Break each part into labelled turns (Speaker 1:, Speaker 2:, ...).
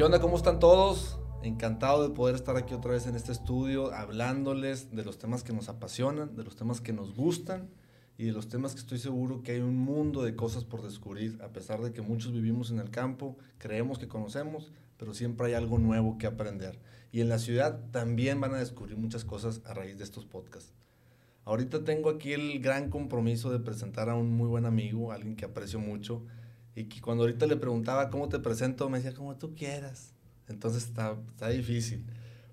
Speaker 1: ¿Qué onda? ¿Cómo están todos? Encantado de poder estar aquí otra vez en este estudio hablándoles de los temas que nos apasionan, de los temas que nos gustan y de los temas que estoy seguro que hay un mundo de cosas por descubrir, a pesar de que muchos vivimos en el campo, creemos que conocemos, pero siempre hay algo nuevo que aprender. Y en la ciudad también van a descubrir muchas cosas a raíz de estos podcasts. Ahorita tengo aquí el gran compromiso de presentar a un muy buen amigo, alguien que aprecio mucho, y que cuando ahorita le preguntaba cómo te presento, me decía como tú quieras. Entonces está, está difícil,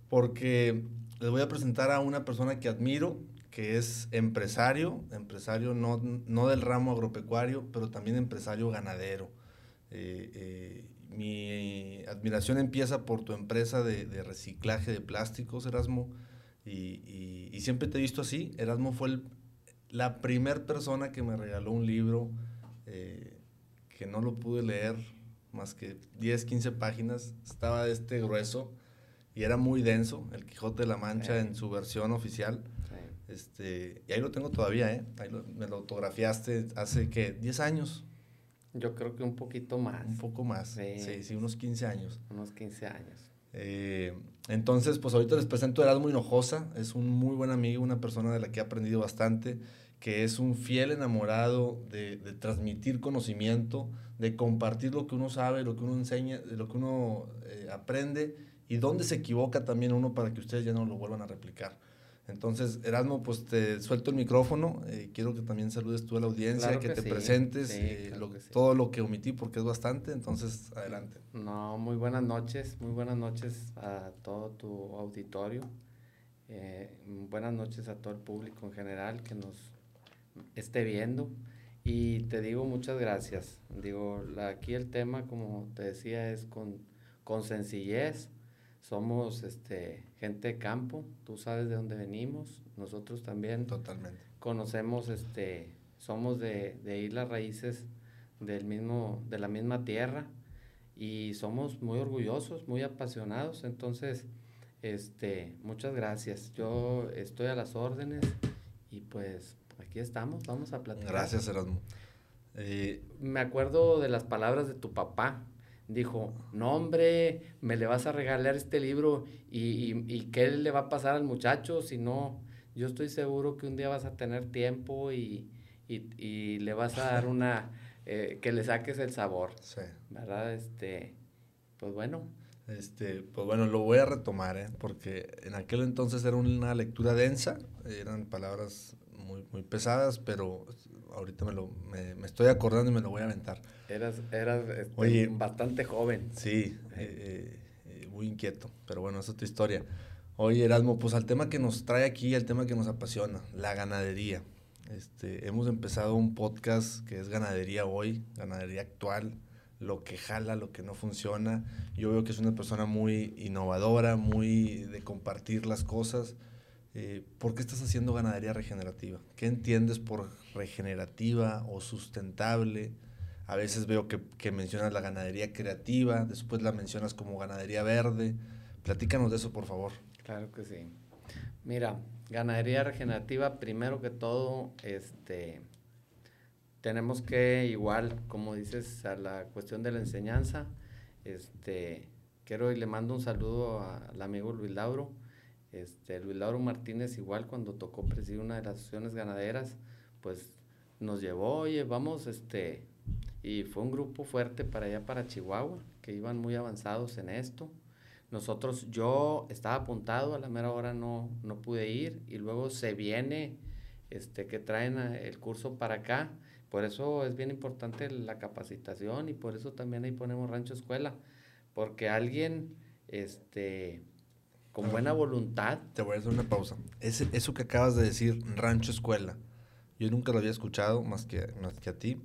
Speaker 1: porque les voy a presentar a una persona que admiro, que es empresario, empresario no, no del ramo agropecuario, pero también empresario ganadero. Eh, eh, mi admiración empieza por tu empresa de, de reciclaje de plásticos, Erasmo, y, y, siempre te he visto así. Erasmo fue el, la primera persona que me regaló un libro eh, que no lo pude leer más que 10, 15 páginas. Estaba de este grueso y era muy denso, El Quijote de la Mancha en su versión oficial. Este, y ahí lo tengo todavía, ¿eh? Ahí me lo autografiaste hace, ¿qué? 10 años.
Speaker 2: Yo creo que un poquito más.
Speaker 1: Un poco más. Sí, sí, unos 15 años.
Speaker 2: Unos 15 años.
Speaker 1: Eh, entonces, pues ahorita les presento a Erasmo Hinojosa. Es un muy buen amigo, una persona de la que he aprendido bastante, que es un fiel enamorado de, de transmitir conocimiento, de compartir lo que uno sabe, lo que uno enseña, lo que uno eh, aprende y dónde se equivoca también uno para que ustedes ya no lo vuelvan a replicar. Entonces, Erasmo, pues te suelto el micrófono. Eh, quiero que también saludes tú a la audiencia, que, te presentes, eh, todo lo que omití porque es bastante. Entonces, adelante.
Speaker 2: No, muy buenas noches, muy buenas noches a todo tu auditorio. Eh, buenas noches a todo el público en general que nos esté viendo. Y te digo muchas gracias. Digo, aquí el tema, como te decía, es con, con sencillez somos este, gente de campo, tú sabes de dónde venimos, nosotros también.
Speaker 1: Totalmente.
Speaker 2: Conocemos, este, somos de, de islas raíces del mismo, de la misma tierra y somos muy orgullosos, muy apasionados, entonces, este, muchas gracias. Yo estoy a las órdenes y pues aquí estamos, vamos a platicar.
Speaker 1: Gracias, Erasmo.
Speaker 2: Eh, Me acuerdo de las palabras de tu papá, dijo, no hombre, me le vas a regalar este libro y, y, qué le va a pasar al muchacho si no, yo estoy seguro que un día vas a tener tiempo y, y le vas a dar una, eh, que le saques el sabor. Sí. ¿Verdad? Este, pues bueno.
Speaker 1: Este, pues bueno, lo voy a retomar, ¿eh? porque en aquel entonces era una lectura densa, eran palabras muy, muy pesadas, pero ahorita me, lo, me, me, estoy acordando y me lo voy a aventar.
Speaker 2: Eras, eras este, bastante joven.
Speaker 1: Sí, eh, eh, muy inquieto, pero bueno, esa es tu historia. Oye, Erasmo, pues al tema que nos trae aquí, al tema que nos apasiona, la ganadería. Este, hemos empezado un podcast que es ganadería hoy, ganadería actual, lo que jala, lo que no funciona. Yo veo que es una persona muy innovadora, muy de compartir las cosas. Eh, ¿por qué estás haciendo ganadería regenerativa? ¿Qué entiendes por regenerativa o sustentable? A veces veo que, mencionas la ganadería creativa, después la mencionas como ganadería verde. Platícanos de eso, por favor.
Speaker 2: Claro que sí. Mira, ganadería regenerativa, primero que todo, este, tenemos que, igual, como dices, a la cuestión de la enseñanza, este, quiero y le mando un saludo al amigo Luis Lauro este, Luis Lauro Martínez igual cuando tocó presidir una de las asociaciones ganaderas, pues nos llevó, oye, vamos, este, y fue un grupo fuerte para allá, para Chihuahua, que iban muy avanzados en esto. Nosotros, yo estaba apuntado, a la mera hora no, no pude ir, y luego se viene, este, que traen el curso para acá. Por eso es bien importante la capacitación y por eso también ahí ponemos Rancho Escuela, porque alguien, este, con buena voluntad.
Speaker 1: Te voy a hacer una pausa. Ese, eso que acabas de decir, rancho escuela, yo nunca lo había escuchado más que, más que a ti.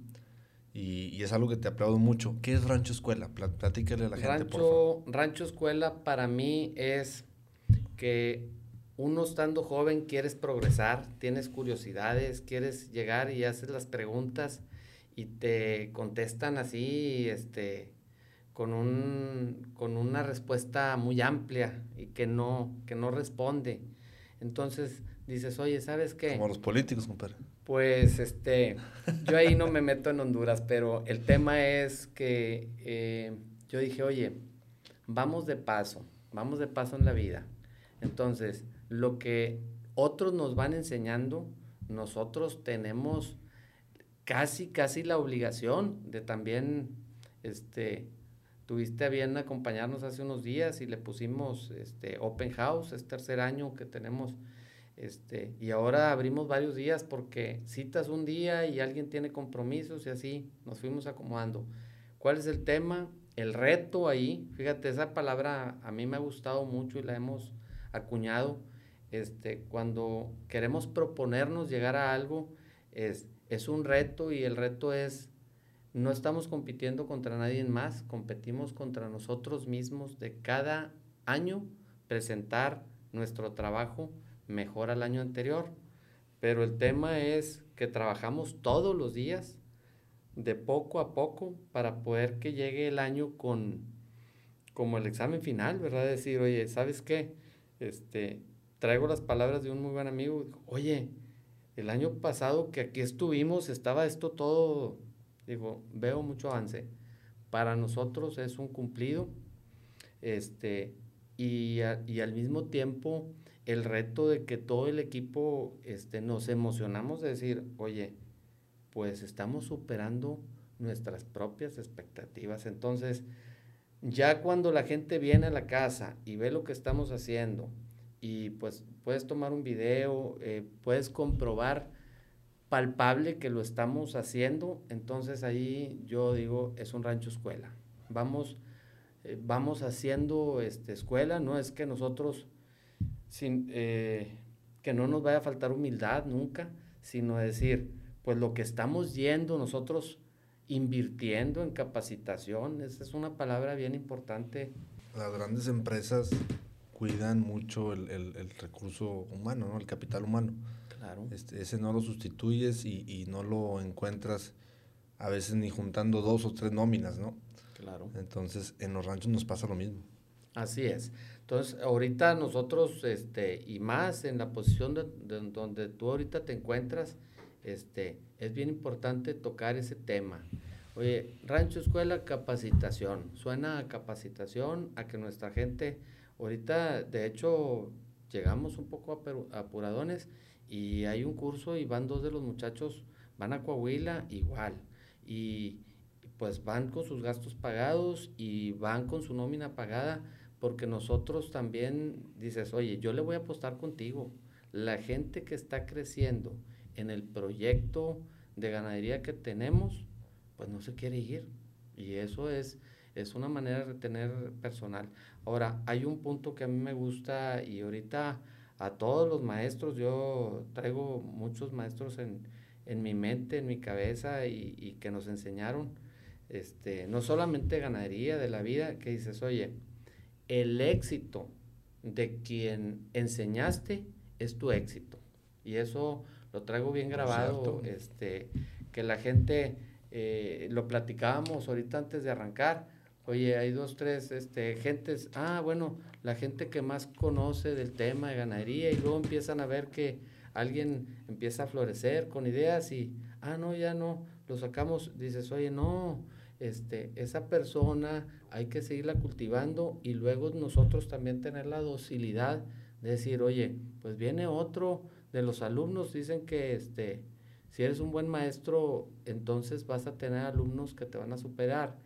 Speaker 1: Y, y, es algo que te aplaudo mucho. ¿Qué es rancho escuela? Platícale a la gente, por favor.
Speaker 2: Rancho escuela para mí es que uno estando joven quieres progresar, tienes curiosidades, quieres llegar y haces las preguntas y te contestan así, este, con, un, con una respuesta muy amplia y que no, que no responde. Entonces dices, oye, ¿sabes qué?
Speaker 1: Como los políticos, compadre.
Speaker 2: Pues este, yo ahí no me meto en Honduras, pero el tema es que eh, yo dije, oye, vamos de paso, vamos de paso en la vida. Entonces, lo que otros nos van enseñando, nosotros tenemos casi, casi la obligación de también, este, tuviste a bien acompañarnos hace unos días y le pusimos este open house, es tercer año que tenemos, este, y ahora abrimos varios días porque citas un día y alguien tiene compromisos y así nos fuimos acomodando. ¿Cuál es el tema? El reto ahí, fíjate, esa palabra a mí me ha gustado mucho y la hemos acuñado. Este, cuando queremos proponernos llegar a algo, es, es un reto y el reto es, no estamos compitiendo contra nadie más, competimos contra nosotros mismos de cada año presentar nuestro trabajo mejor al año anterior. Pero el tema es que trabajamos todos los días de poco a poco para poder que llegue el año con como el examen final, ¿verdad? Decir, oye, ¿sabes qué? Este, traigo las palabras de un muy buen amigo, oye, el año pasado que aquí estuvimos estaba esto todo, digo, veo mucho avance. Para nosotros es un cumplido, este, y, y al mismo tiempo el reto de que todo el equipo este, nos emocionamos de decir, oye, pues estamos superando nuestras propias expectativas. Entonces, ya cuando la gente viene a la casa y ve lo que estamos haciendo y pues puedes tomar un video, eh, puedes comprobar palpable que lo estamos haciendo, entonces ahí yo digo, es un rancho escuela. Vamos, eh, vamos haciendo este, escuela, no es que nosotros, sin, eh, que no nos vaya a faltar humildad nunca, sino decir, pues lo que estamos yendo nosotros invirtiendo en capacitación, esa es una palabra bien importante.
Speaker 1: Las grandes empresas cuidan mucho el, el, recurso humano, ¿no? el capital humano. Claro. Este, ese no lo sustituyes y, y, no lo encuentras a veces ni juntando dos o tres nóminas, ¿no? Claro. Entonces, en los ranchos nos pasa lo mismo.
Speaker 2: Así es. Entonces, ahorita nosotros, este, y más en la posición de, donde tú ahorita te encuentras, este, es bien importante tocar ese tema. Oye, rancho, escuela, capacitación. Suena a capacitación, a que nuestra gente, ahorita, de hecho, llegamos un poco apuradones y hay un curso y van dos de los muchachos, van a Coahuila igual. Y pues van con sus gastos pagados y van con su nómina pagada porque nosotros también dices, oye, yo le voy a apostar contigo. La gente que está creciendo, en el proyecto de ganadería que tenemos, pues no se quiere ir. Y eso es, es una manera de retener personal. Ahora, hay un punto que a mí me gusta y ahorita a todos los maestros, yo traigo muchos maestros en, en mi mente, en mi cabeza y, y, que nos enseñaron, este, no solamente ganadería de la vida, que dices, oye, el éxito de quien enseñaste es tu éxito. Y eso lo traigo bien grabado, este, que la gente, eh, lo platicábamos ahorita antes de arrancar, oye, hay dos, tres este, gentes, ah, bueno, la gente que más conoce del tema de ganadería y luego empiezan a ver que alguien empieza a florecer con ideas y, ah, no, ya no, lo sacamos, dices, oye, no, este, esa persona hay que seguirla cultivando y luego nosotros también tener la docilidad de decir, oye, pues viene otro de los alumnos dicen que este, si eres un buen maestro, entonces vas a tener alumnos que te van a superar.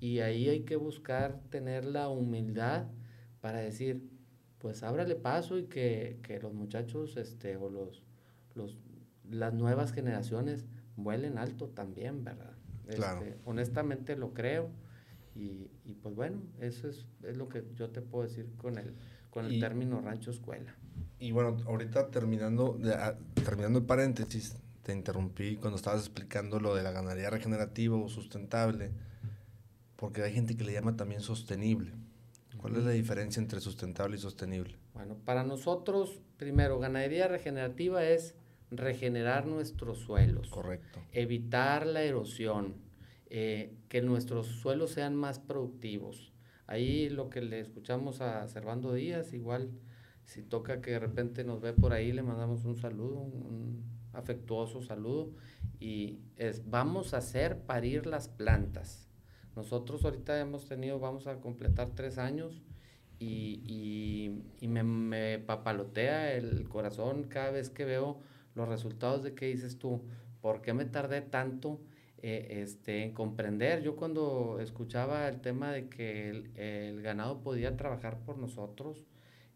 Speaker 2: Y ahí hay que buscar tener la humildad para decir, pues ábrale paso y que, los muchachos este, o los, los, las nuevas generaciones vuelen alto también, ¿verdad? Este, honestamente lo creo. Y, y, pues bueno, eso es, es, lo que yo te puedo decir con el, con el término rancho escuela.
Speaker 1: Y bueno, ahorita terminando, ah, terminando el paréntesis, te interrumpí cuando estabas explicando lo de la ganadería regenerativa o sustentable, porque hay gente que le llama también sostenible. ¿Cuál es la diferencia entre sustentable y sostenible?
Speaker 2: Bueno, para nosotros, primero, ganadería regenerativa es regenerar nuestros suelos.
Speaker 1: Correcto.
Speaker 2: Evitar la erosión, eh, que nuestros suelos sean más productivos. Ahí lo que le escuchamos a Servando Díaz, igual si toca que de repente nos ve por ahí, le mandamos un saludo, un afectuoso saludo. Y es, vamos a hacer parir las plantas. Nosotros ahorita hemos tenido, vamos a completar tres años y, me, me, papalotea el corazón cada vez que veo los resultados de que dices tú, ¿por qué me tardé tanto eh, este, en comprender? Yo cuando escuchaba el tema de que el, ganado podía trabajar por nosotros,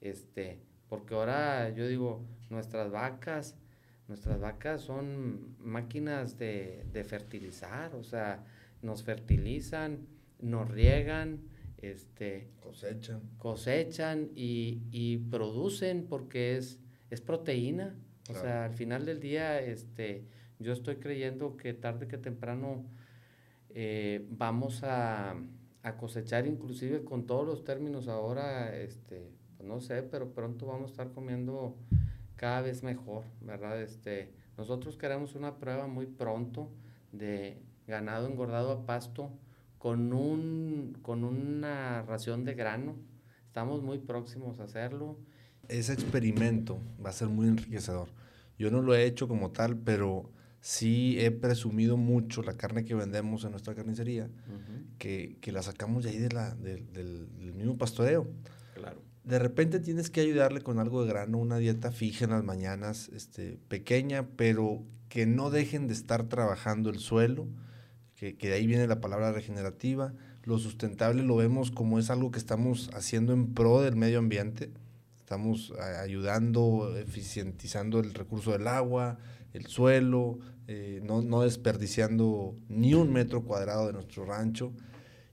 Speaker 2: este, porque ahora yo digo, nuestras vacas, nuestras vacas son máquinas de, de fertilizar, o sea, nos fertilizan, nos riegan, este,
Speaker 1: cosechan.
Speaker 2: Cosechan y, y producen porque es, es proteína. O sea, al final del día, este, yo estoy creyendo que tarde que temprano eh, vamos a, a, cosechar, inclusive con todos los términos ahora, este, pues no sé, pero pronto vamos a estar comiendo cada vez mejor, ¿verdad? Este, nosotros queremos una prueba muy pronto de ganado engordado a pasto con, un, con una ración de grano. Estamos muy próximos a hacerlo.
Speaker 1: Ese experimento va a ser muy enriquecedor. Yo no lo he hecho como tal, pero sí he presumido mucho la carne que vendemos en nuestra carnicería, que, que, la sacamos de ahí de la, del, mismo pastoreo.
Speaker 2: Claro.
Speaker 1: De repente tienes que ayudarle con algo de grano, una dieta fija en las mañanas, este, pequeña, pero que no dejen de estar trabajando el suelo, que, de ahí viene la palabra regenerativa. Lo sustentable lo vemos como es algo que estamos haciendo en pro del medio ambiente. Estamos ayudando, eficientizando el recurso del agua, el suelo, eh, no, desperdiciando ni un metro cuadrado de nuestro rancho.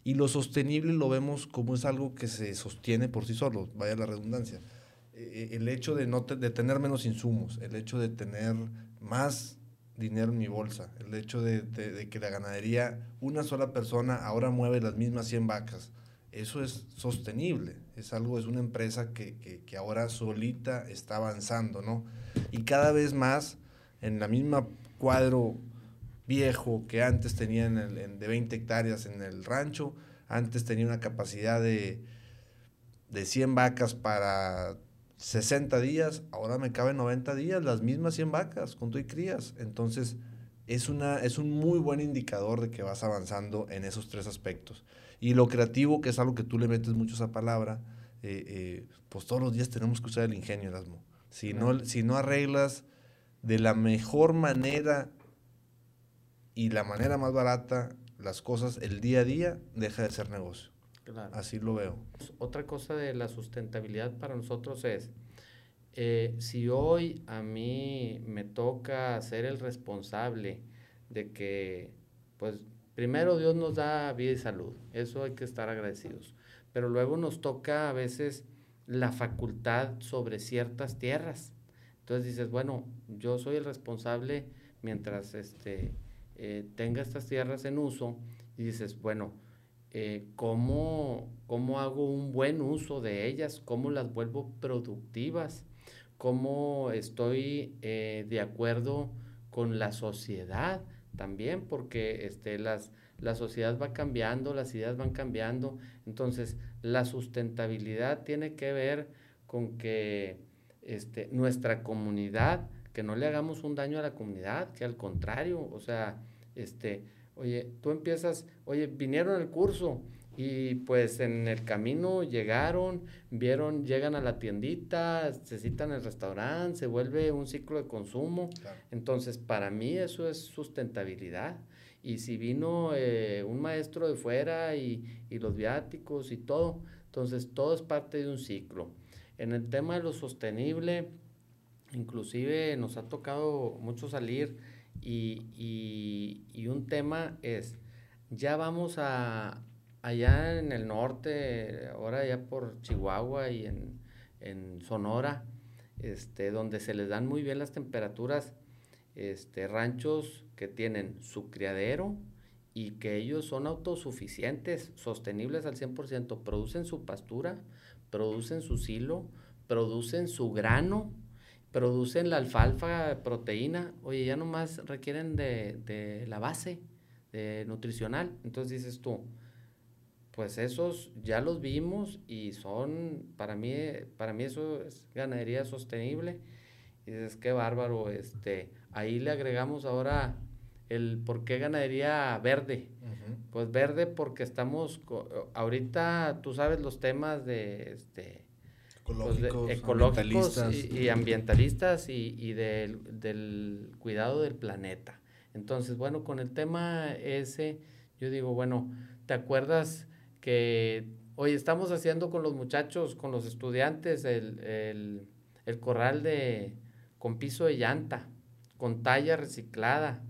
Speaker 1: Y lo sostenible lo vemos como es algo que se sostiene por sí solo, vaya la redundancia. Eh, el hecho de, no de tener menos insumos, el hecho de tener más dinero en mi bolsa. El hecho de, que la ganadería, una sola persona ahora mueve las mismas 100 vacas. Eso es sostenible. Es algo, es una empresa que, ahora solita está avanzando, ¿no? Y cada vez más, en la misma cuadro viejo que antes tenía de 20 hectáreas en el rancho, antes tenía una capacidad de, de 100 vacas para 60 días, ahora me caben 90 días, las mismas 100 vacas con tu y crías. Entonces, es, una, es un muy buen indicador de que vas avanzando en esos tres aspectos. Y lo creativo, que es algo que tú le metes mucho a esa palabra, eh, eh, pues todos los días tenemos que usar el ingenio, Erasmo. Si, no, si no arreglas de la mejor manera y la manera más barata las cosas el día a día, deja de ser negocio. Así lo veo.
Speaker 2: Otra cosa de la sustentabilidad para nosotros es, eh, si hoy a mí me toca ser el responsable de que, pues, primero Dios nos da vida y salud, eso hay que estar agradecidos, pero luego nos toca a veces la facultad sobre ciertas tierras. Entonces dices, bueno, yo soy el responsable mientras este, eh, tenga estas tierras en uso y dices, bueno, eh, cómo, hago un buen uso de ellas, cómo las vuelvo productivas, cómo estoy eh, de acuerdo con la sociedad también, porque este, las, la sociedad va cambiando, las ideas van cambiando, entonces la sustentabilidad tiene que ver con que este, nuestra comunidad, que no le hagamos un daño a la comunidad, que al contrario, o sea, este, Oye, tú empiezas, oye, vinieron al curso y pues en el camino llegaron, vieron, llegan a la tiendita, se citan el restaurante, se vuelve un ciclo de consumo. Entonces, para mí eso es sustentabilidad. Y si vino eh, un maestro de fuera y, y los viáticos y todo, entonces todo es parte de un ciclo. En el tema de lo sostenible, inclusive nos ha tocado mucho salir y, y, un tema es, ya vamos a, allá en el norte, ahora ya por Chihuahua y en, en Sonora, este, donde se les dan muy bien las temperaturas, este, ranchos que tienen su criadero y que ellos son autosuficientes, sostenibles al 100%, producen su pastura, producen su silo, producen su grano, producen la alfalfa proteína, oye, ya nomás requieren de, la base de nutricional. Entonces dices tú, pues esos ya los vimos y son, para mí, para mí eso es ganadería sostenible. Y dices, qué bárbaro, este, ahí le agregamos ahora el por qué ganadería verde. pues verde porque estamos, ahorita tú sabes los temas de, este, pues, ecológicos, y, ambientalistas y, del, del, cuidado del planeta. Entonces, bueno, con el tema ese, yo digo, bueno, ¿te acuerdas que hoy estamos haciendo con los muchachos, con los estudiantes, el, el, el corral de, con piso de llanta, con talla reciclada,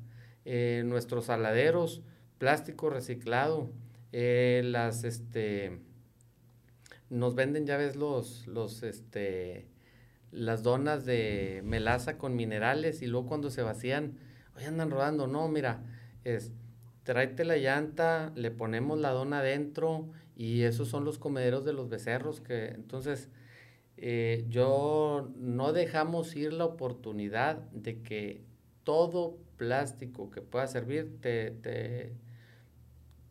Speaker 2: eh, nuestros saladeros, plástico reciclado, eh, las, este, nos venden, ya ves, los, los, este, las donas de melaza con minerales y luego cuando se vacían, hoy andan rodando, no, mira, es, tráete la llanta, le ponemos la dona adentro y esos son los comederos de los becerros que, entonces, eh, yo no dejamos ir la oportunidad de que todo plástico que pueda servir, te, te,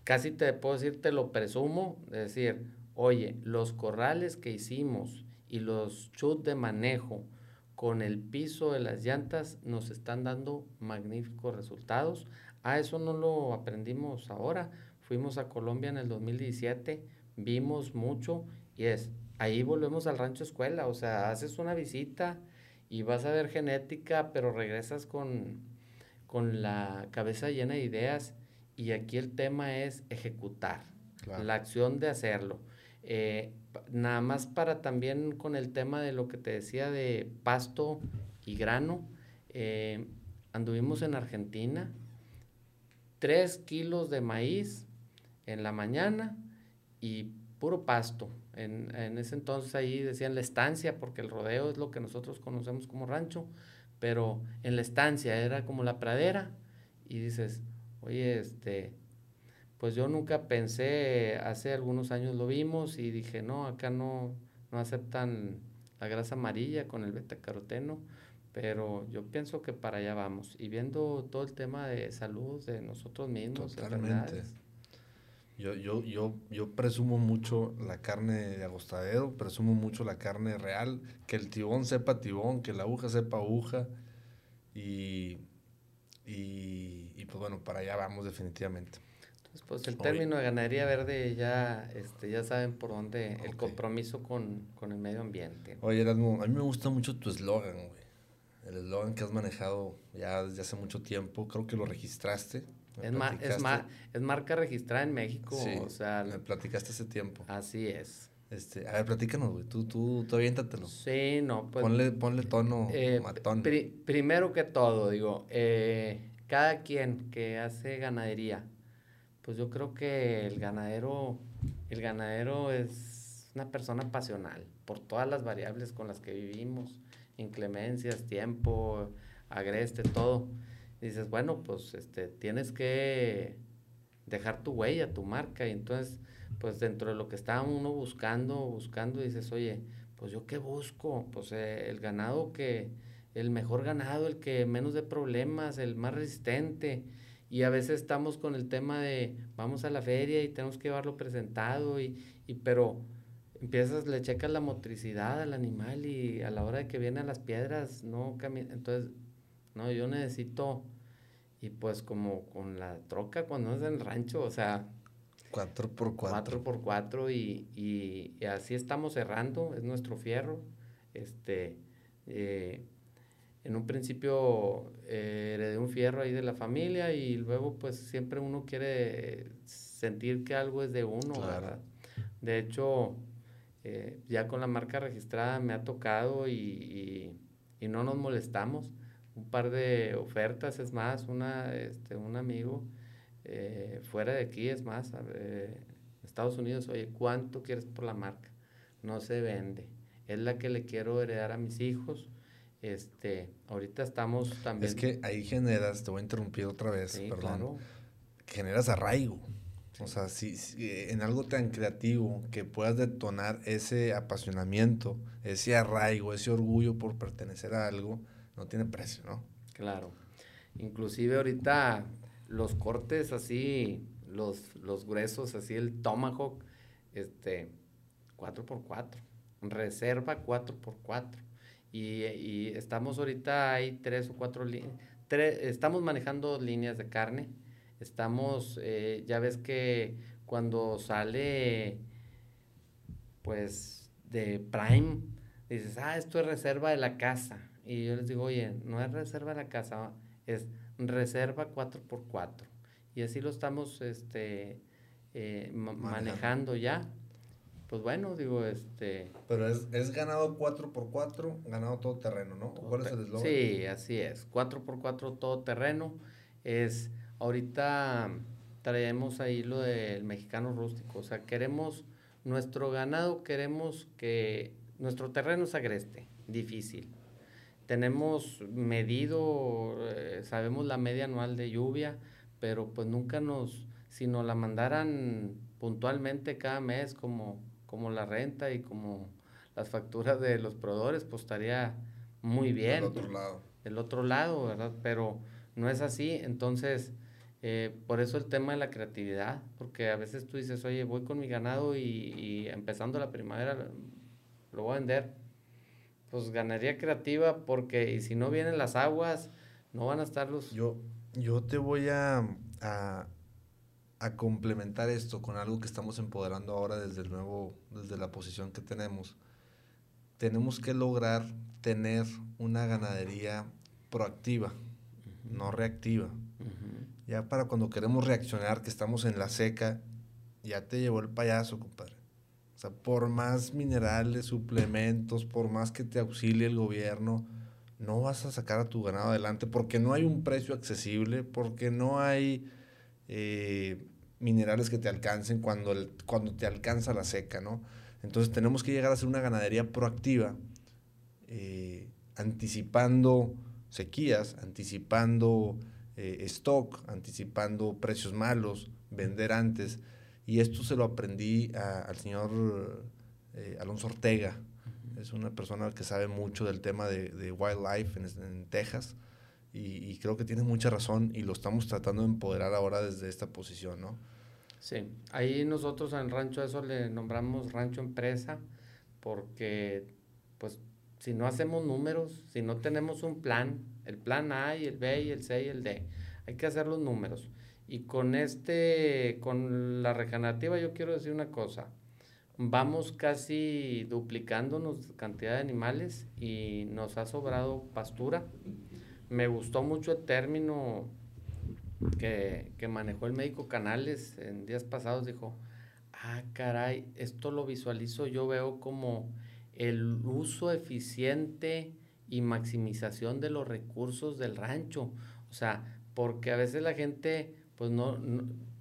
Speaker 2: casi te puedo decir, te lo presumo, de decir, oye, los corrales que hicimos y los chut de manejo con el piso de las llantas nos están dando magníficos resultados. Ah, eso no lo aprendimos ahora. Fuimos a Colombia en el 2017, vimos mucho y es, ahí volvemos al rancho escuela, o sea, haces una visita y vas a ver genética, pero regresas con, con la cabeza llena de ideas y aquí el tema es ejecutar, la acción de hacerlo. Eh, nada más para también con el tema de lo que te decía de pasto y grano, eh, anduvimos en Argentina, tres kilos de maíz en la mañana y puro pasto. En, en, ese entonces ahí decían la estancia, porque el rodeo es lo que nosotros conocemos como rancho, pero en la estancia era como la pradera y dices, oye, este, pues yo nunca pensé, hace algunos años lo vimos y dije, no, acá no, no aceptan la grasa amarilla con el beta-caroteno, pero yo pienso que para allá vamos. Y viendo todo el tema de salud de nosotros mismos, Totalmente.
Speaker 1: Yo, yo, yo, yo presumo mucho la carne de agostadero, presumo mucho la carne real, que el tibón sepa tibón, que la aguja sepa aguja. Y, y, y pues bueno, para allá vamos definitivamente.
Speaker 2: Pues el término de ganadería verde ya, este, ya saben por dónde, el compromiso con, con, el medio ambiente.
Speaker 1: Oye, Erasmo, a mí me gusta mucho tu eslogan, güey. El eslogan que has manejado ya desde hace mucho tiempo, creo que lo registraste.
Speaker 2: Es, es, es, marca registrada en México, o sea...
Speaker 1: Me platicaste hace tiempo.
Speaker 2: Así es.
Speaker 1: Este, a ver, platícanos, güey. Tú, tú, tú aviéntatelo.
Speaker 2: Sí, no,
Speaker 1: pues... Ponle, ponle tono eh, matón.
Speaker 2: primero que todo, digo, eh, cada quien que hace ganadería pues yo creo que el ganadero, el ganadero es una persona pasional por todas las variables con las que vivimos, inclemencias, tiempo, agreste, todo. dices, bueno, pues este, tienes que dejar tu huella, tu marca, y entonces, pues dentro de lo que está uno buscando, buscando, dices, oye, pues yo qué busco, pues eh, el ganado que, el mejor ganado, el que menos de problemas, el más resistente, y a veces estamos con el tema de vamos a la feria y tenemos que llevarlo presentado, y, y pero empiezas, le checas la motricidad al animal y a la hora de que viene a las piedras no camina. Entonces, no, yo necesito, y pues como con la troca cuando es en el rancho, o sea...
Speaker 1: Cuatro por cuatro.
Speaker 2: Cuatro por cuatro y, y, así estamos cerrando, es nuestro fierro. Este, eh, en un principio eh, heredé un fierro ahí de la familia y luego pues siempre uno quiere sentir que algo es de uno, ¿verdad? De hecho, eh, ya con la marca registrada me ha tocado y, no nos molestamos. Un par de ofertas, es más, una, este, un amigo eh, fuera de aquí, es más, Estados Unidos, oye, ¿cuánto quieres por la marca? No se vende. Es la que le quiero heredar a mis hijos este, ahorita estamos también.
Speaker 1: Es que ahí generas, te voy a interrumpir otra vez, perdón. Generas arraigo. O sea, si, en algo tan creativo que puedas detonar ese apasionamiento, ese arraigo, ese orgullo por pertenecer a algo, no tiene precio, ¿no?
Speaker 2: Claro. Inclusive ahorita los cortes así, los, los gruesos, así el tomahawk, este, 4x4, reserva 4x4 y, estamos ahorita, hay tres o cuatro líneas, estamos manejando líneas de carne. Estamos, eh, ya ves que cuando sale, pues, de Prime, dices, ah, esto es reserva de la casa. Y yo les digo, oye, no es reserva de la casa, es reserva 4x4. Y así lo estamos este, eh, manejando ya. Pues bueno, digo, este...
Speaker 1: Pero es, es ganado 4x4, ganado todo terreno, ¿no? ¿Cuál es el eslogan?
Speaker 2: Sí, así es. 4x4 todo terreno. Es, ahorita traemos ahí lo del mexicano rústico. O sea, queremos, nuestro ganado, queremos que nuestro terreno es agreste, difícil. Tenemos medido, eh, sabemos la media anual de lluvia, pero pues nunca nos, si nos la mandaran puntualmente cada mes como como la renta y como las facturas de los proveedores, pues estaría muy bien.
Speaker 1: Del otro lado.
Speaker 2: Del otro lado, ¿verdad? Pero no es así, entonces, eh, por eso el tema de la creatividad, porque a veces tú dices, oye, voy con mi ganado y, empezando la primavera lo voy a vender. Pues ganaría creativa porque, y si no vienen las aguas, no van a estar los...
Speaker 1: Yo, yo te voy a, a complementar esto con algo que estamos empoderando ahora desde el nuevo, desde la posición que tenemos, tenemos que lograr tener una ganadería proactiva, no reactiva. Ya para cuando queremos reaccionar, que estamos en la seca, ya te llevó el payaso, compadre. O sea, por más minerales, suplementos, por más que te auxilie el gobierno, no vas a sacar a tu ganado adelante porque no hay un precio accesible, porque no hay eh, minerales que te alcancen cuando, cuando te alcanza la seca, ¿no? Entonces tenemos que llegar a ser una ganadería proactiva, eh, anticipando sequías, anticipando eh, stock, anticipando precios malos, vender antes. Y esto se lo aprendí al señor Alonso Ortega. Es una persona que sabe mucho del tema de, wildlife en Texas y, creo que tiene mucha razón y lo estamos tratando de empoderar ahora desde esta posición, ¿no?
Speaker 2: Sí, ahí nosotros en Rancho eso le nombramos Rancho Empresa porque pues si no hacemos números, si no tenemos un plan, el plan A y el B y el C y el D, hay que hacer los números. Y con este, con la regenerativa yo quiero decir una cosa, vamos casi duplicándonos cantidad de animales y nos ha sobrado pastura me gustó mucho el término que, manejó el médico Canales en días pasados. Dijo, ah, caray, esto lo visualizo, yo veo como el uso eficiente y maximización de los recursos del rancho. O sea, porque a veces la gente, pues no,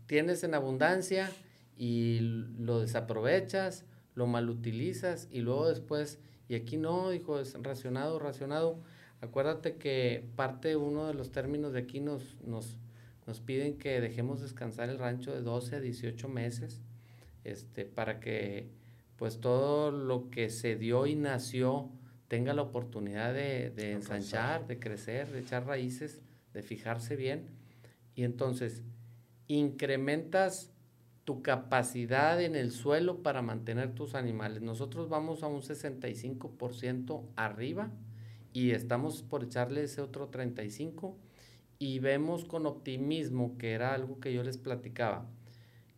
Speaker 2: tienes en abundancia y lo desaprovechas, lo malutilizas y luego después, y aquí no, dijo, es racionado, racionado Acuérdate que parte uno de los términos de aquí nos, nos, nos piden que dejemos descansar el rancho de 12 a 18 meses este, para que pues todo lo que se dio y nació tenga la oportunidad de, de ensanchar, de crecer, de echar raíces, de fijarse bien. Y entonces incrementas tu capacidad en el suelo para mantener tus animales. Nosotros vamos a un 65% arriba y estamos por echarle ese otro 35 y vemos con optimismo, que era algo que yo les platicaba,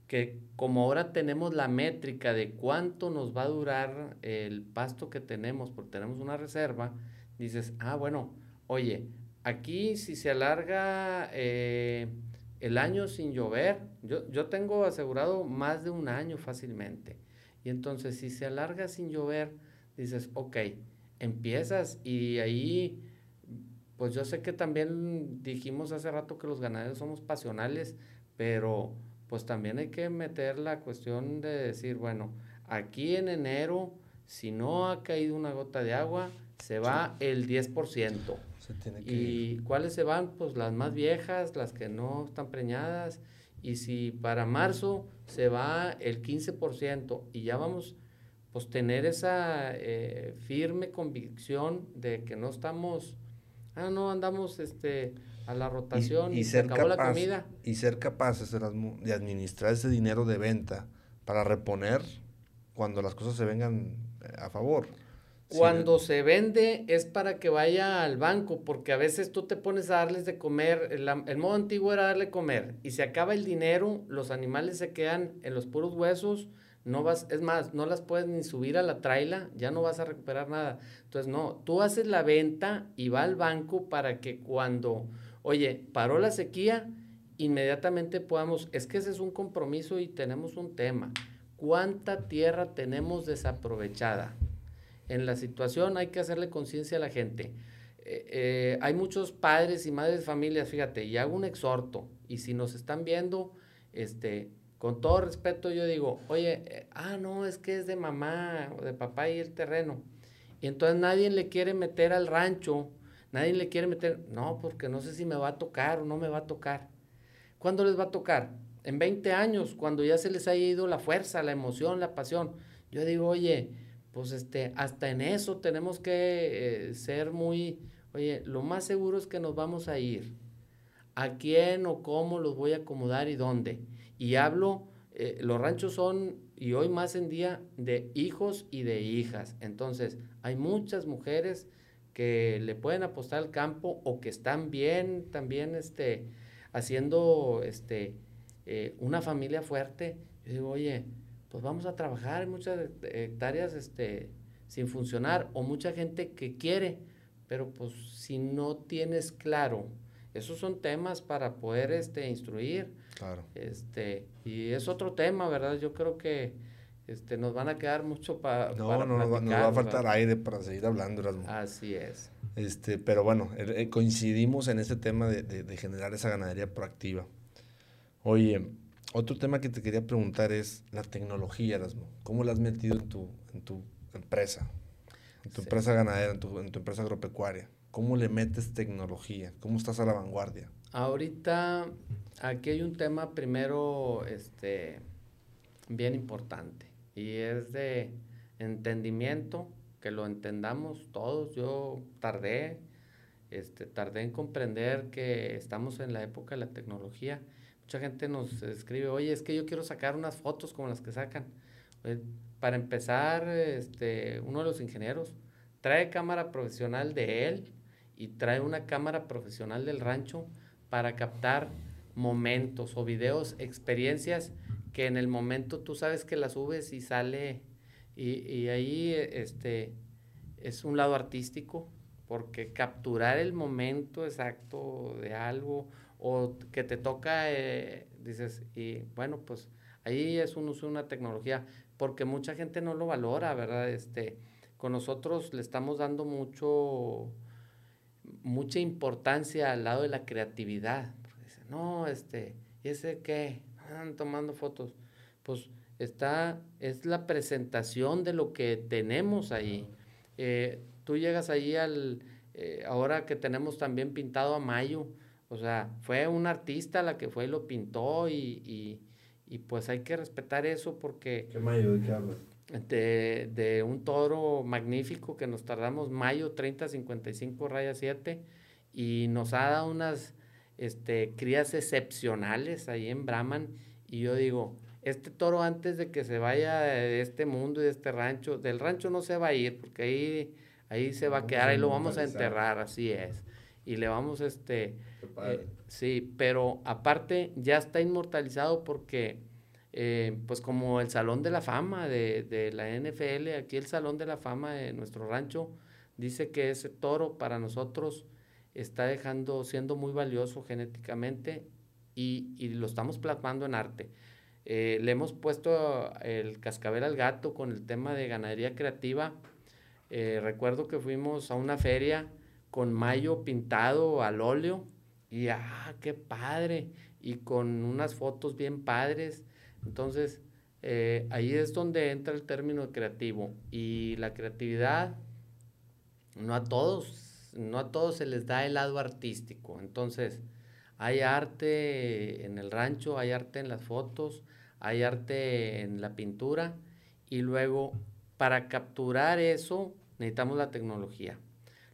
Speaker 2: que como ahora tenemos la métrica de cuánto nos va a durar el pasto que tenemos, porque tenemos una reserva, dices, ah, bueno, oye, aquí si se alarga eh, el año sin llover, yo, yo tengo asegurado más de un año fácilmente. Y entonces si se alarga sin llover, dices, ok, empiezas y ahí, pues yo sé que también dijimos hace rato que los ganaderos somos pasionales, pero pues también hay que meter la cuestión de decir, bueno, aquí en enero, si no ha caído una gota de agua, se va el 10%. ¿Y cuáles se van? Pues las más viejas, las que no están preñadas. Y si para marzo se va el 15% y ya vamos pues tener esa eh, firme convicción de que no estamos, ah, no, andamos este, a la rotación y, se acabó la comida.
Speaker 1: Y ser capaces de, de, administrar ese dinero de venta para reponer cuando las cosas se vengan eh, a favor.
Speaker 2: Cuando se vende es para que vaya al banco, porque a veces tú te pones a darles de comer, el, el, modo antiguo era darle comer, y se acaba el dinero, los animales se quedan en los puros huesos, no vas, es más, no las puedes ni subir a la traila, ya no vas a recuperar nada. Entonces, no, tú haces la venta y va al banco para que cuando, oye, paró la sequía, inmediatamente podamos, es que ese es un compromiso y tenemos un tema. ¿Cuánta tierra tenemos desaprovechada? En la situación hay que hacerle conciencia a la gente. Eh, eh, hay muchos padres y madres de familias, fíjate, y hago un exhorto, y si nos están viendo, este, con todo respeto yo digo, oye, eh, ah, no, es que es de mamá o de papá y el terreno. Y entonces nadie le quiere meter al rancho, nadie le quiere meter, no, porque no sé si me va a tocar o no me va a tocar. ¿Cuándo les va a tocar? En 20 años, cuando ya se les haya ido la fuerza, la emoción, la pasión. Yo digo, oye, pues este, hasta en eso tenemos que eh, ser muy, oye, lo más seguro es que nos vamos a ir. ¿A quién o cómo los voy a acomodar y dónde? Y hablo, eh, los ranchos son, y hoy más en día, de hijos y de hijas. Entonces, hay muchas mujeres que le pueden apostar al campo o que están bien también este, haciendo este, eh, una familia fuerte. Yo digo, oye, pues vamos a trabajar, en muchas hectáreas este, sin funcionar o mucha gente que quiere, pero pues si no tienes claro, esos son temas para poder este, instruir Claro. Este, y es otro tema, ¿verdad? Yo creo que este, nos van a quedar mucho para.
Speaker 1: No, no, nos va, a faltar aire para seguir hablando, Erasmo.
Speaker 2: Así es.
Speaker 1: Este, pero bueno, eh, coincidimos en ese tema de, de, generar esa ganadería proactiva. Oye, otro tema que te quería preguntar es la tecnología, Erasmo. ¿Cómo la has metido en tu, en tu empresa? En tu empresa ganadera, en tu, en tu empresa agropecuaria. ¿Cómo le metes tecnología? ¿Cómo estás a la vanguardia?
Speaker 2: Ahorita aquí hay un tema primero este, bien importante y es de entendimiento, que lo entendamos todos. Yo tardé, este, tardé en comprender que estamos en la época de la tecnología. Mucha gente nos escribe, oye, es que yo quiero sacar unas fotos como las que sacan. Pues, para empezar, este, uno de los ingenieros trae cámara profesional de él y trae una cámara profesional del rancho para captar momentos o videos, experiencias que en el momento tú sabes que las subes y sale y, ahí este, es un lado artístico porque capturar el momento exacto de algo o que te toca, eh, dices, y bueno, pues ahí es un uso de una tecnología porque mucha gente no lo valora, ¿verdad? Este, con nosotros le estamos dando mucho mucha importancia al lado de la creatividad. No, este, ¿y ese qué? Están tomando fotos. Pues está, es la presentación de lo que tenemos ahí. Eh, tú llegas ahí al, eh, ahora que tenemos también pintado a Mayo, o sea, fue un artista la que fue y lo pintó y, y, pues hay que respetar eso porque...
Speaker 1: ¿Qué Mayo? ¿De qué hablas?
Speaker 2: De, de, un toro magnífico que nos tardamos mayo 30, 55 raya 7 y nos ha dado unas este, crías excepcionales ahí en Brahman y yo digo, este toro antes de que se vaya de este mundo y de este rancho, del rancho no se va a ir porque ahí, ahí se va a quedar, ahí lo vamos a enterrar, así es. Y le vamos, este, eh, sí, pero aparte ya está inmortalizado porque eh, pues como el Salón de la Fama de, de, la NFL, aquí el Salón de la Fama de nuestro rancho, dice que ese toro para nosotros está dejando, siendo muy valioso genéticamente y, y lo estamos plasmando en arte. Eh, le hemos puesto el cascabel al gato con el tema de ganadería creativa. Eh, recuerdo que fuimos a una feria con mayo pintado al óleo y ¡ah, qué padre! Y con unas fotos bien padres entonces, eh, ahí es donde entra el término creativo. Y la creatividad, no a todos, no a todos se les da el lado artístico. Entonces, hay arte en el rancho, hay arte en las fotos, hay arte en la pintura. Y luego, para capturar eso, necesitamos la tecnología.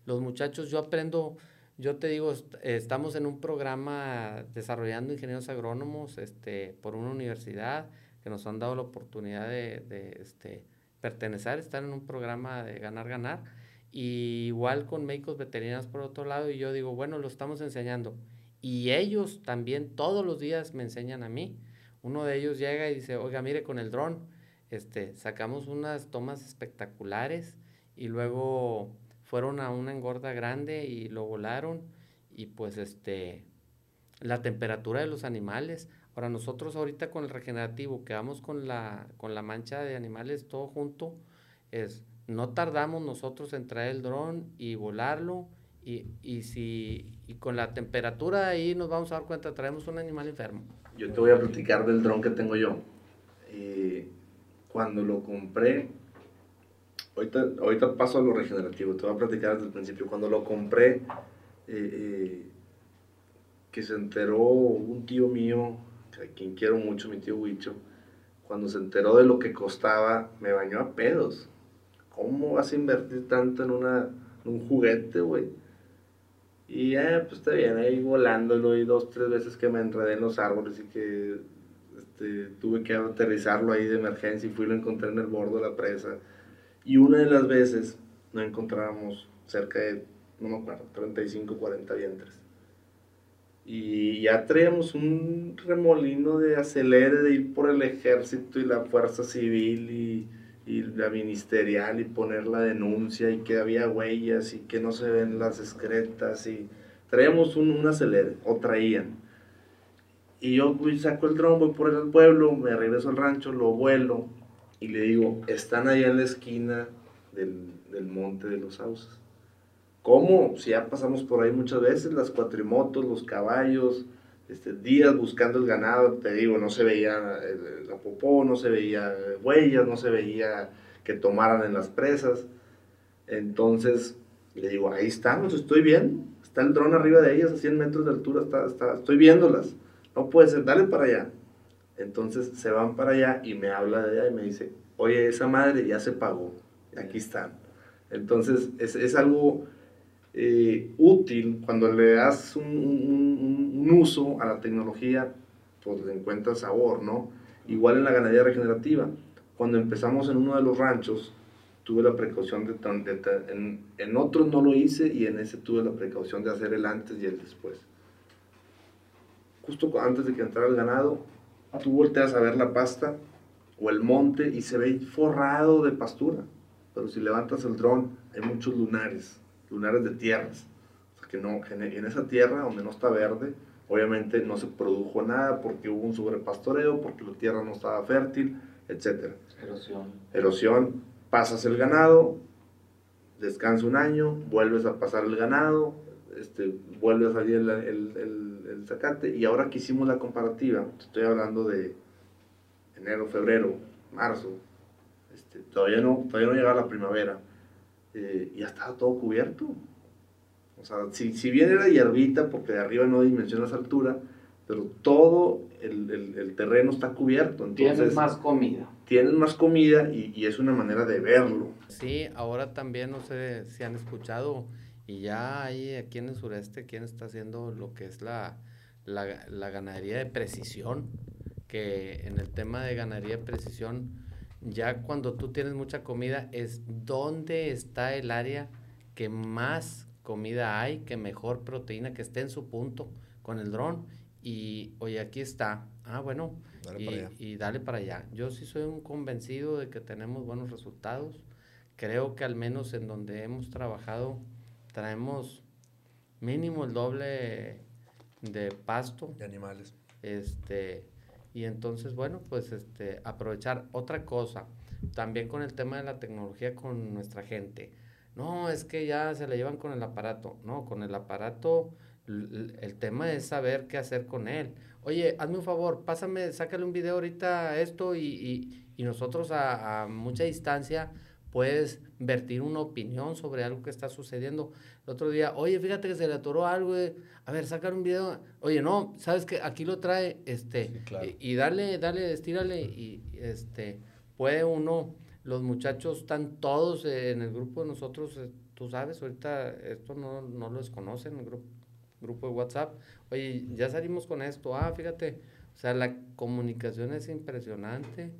Speaker 2: Los muchachos, yo aprendo yo te digo, estamos en un programa desarrollando ingenieros agrónomos este, por una universidad que nos han dado la oportunidad de, este, pertenecer, estar en un programa de ganar, ganar. Igual con médicos veterinarios por otro lado, y yo digo, bueno, lo estamos enseñando. Y ellos también todos los días me enseñan a mí. Uno de ellos llega y dice, oiga, mire, con el dron, este, sacamos unas tomas espectaculares y luego fueron a una engorda grande y lo volaron y pues este, la temperatura de los animales. Ahora nosotros ahorita con el regenerativo que vamos con la, con la mancha de animales todo junto, es, no tardamos nosotros en traer el dron y volarlo y, y, si, y con la temperatura ahí nos vamos a dar cuenta, traemos un animal enfermo.
Speaker 1: Yo te voy a platicar del dron que tengo yo. Eh, cuando lo compré, ahorita, ahorita paso a lo regenerativo, te voy a platicar desde el principio. Cuando lo compré, eh, eh, que se enteró un tío mío, a quien quiero mucho, mi tío Huicho, cuando se enteró de lo que costaba, me bañó a pedos. ¿Cómo vas a invertir tanto en, una, en un juguete, güey? Y ya, pues está bien, ahí volándolo y dos, tres veces que me enredé en los árboles y que este, tuve que aterrizarlo ahí de emergencia y fui y lo encontré en el borde de la presa. Y una de las veces no encontrábamos cerca de, no me acuerdo, 35, 40 vientres. Y ya traíamos un remolino de acelere de ir por el ejército y la fuerza civil y, y la ministerial y poner la denuncia y que había huellas y que no se ven las excretas y traíamos un, un acelere o traían. Y yo pues, saco el dron, voy por el pueblo, me regreso al rancho, lo vuelo y le digo, están allá en la esquina del, del monte de los sauces. ¿Cómo? Si ya pasamos por ahí muchas veces, las cuatrimotos, los caballos, este, días buscando el ganado, te digo, no se veía la popó, no se veía huellas, no se veía que tomaran en las presas. Entonces, le digo, ahí están, los estoy viendo, está el dron arriba de ellas a 100 metros de altura, está, está, estoy viéndolas, no puede ser, dale para allá. Entonces se van para allá y me habla de allá y me dice, oye, esa madre ya se pagó, aquí están. Entonces es, es algo eh, útil cuando le das un, un, un, uso a la tecnología, pues le encuentras sabor, ¿no? Igual en la ganadería regenerativa. Cuando empezamos en uno de los ranchos, tuve la precaución de, de, de en, en otros no lo hice y en ese tuve la precaución de hacer el antes y el después. Justo antes de que entrara el ganado, tú volteas a ver la pasta o el monte y se ve forrado de pastura. Pero si levantas el dron, hay muchos lunares lunares de tierras. O sea, que no, en esa tierra donde no está verde, obviamente no se produjo nada porque hubo un sobrepastoreo, porque la tierra no estaba fértil, etc.
Speaker 2: Erosión.
Speaker 1: Erosión, pasas el ganado, descansa un año, vuelves a pasar el ganado, este, vuelve a salir el, el, el, el zacate y ahora que hicimos la comparativa, estoy hablando de enero, febrero, marzo, este, todavía, no, todavía no llegaba la primavera eh, ya estaba todo cubierto. O sea, si, si bien era hierbita, porque de arriba no dimensionas altura, pero todo el, el, el terreno está cubierto. Entonces,
Speaker 2: tienes más comida.
Speaker 1: Tienes más comida y, y, es una manera de verlo.
Speaker 2: Sí, ahora también no sé si han escuchado, y ya hay aquí en el sureste quien está haciendo lo que es la, la, la ganadería de precisión, que en el tema de ganadería de precisión ya cuando tú tienes mucha comida es dónde está el área que más comida hay, que mejor proteína, que esté en su punto con el dron. Y oye, aquí está. Ah, bueno.
Speaker 3: Dale
Speaker 2: y,
Speaker 3: para allá.
Speaker 2: y dale para allá. Yo sí soy un convencido de que tenemos buenos resultados. Creo que al menos en donde hemos trabajado traemos mínimo el doble de pasto.
Speaker 3: De animales.
Speaker 2: Este, y entonces, bueno, pues este, aprovechar otra cosa, también con el tema de la tecnología con nuestra gente. No, es que ya se la llevan con el aparato. No, con el aparato el tema es saber qué hacer con él. Oye, hazme un favor, pásame, sácale un video ahorita a esto y, y, y nosotros a, a, mucha distancia puedes vertir una opinión sobre algo que está sucediendo. El otro día, oye, fíjate que se le atoró algo, eh. a ver, sacar un video. Oye, no, sabes que aquí lo trae, este,
Speaker 3: Sí, claro.
Speaker 2: y, y dale, dale, estírale y este, puede uno, los muchachos están todos eh, en el grupo de nosotros, eh, tú sabes, ahorita esto no, no lo desconocen, el grupo, grupo de WhatsApp. Oye, ya salimos con esto, ah, fíjate, o sea, la comunicación es impresionante.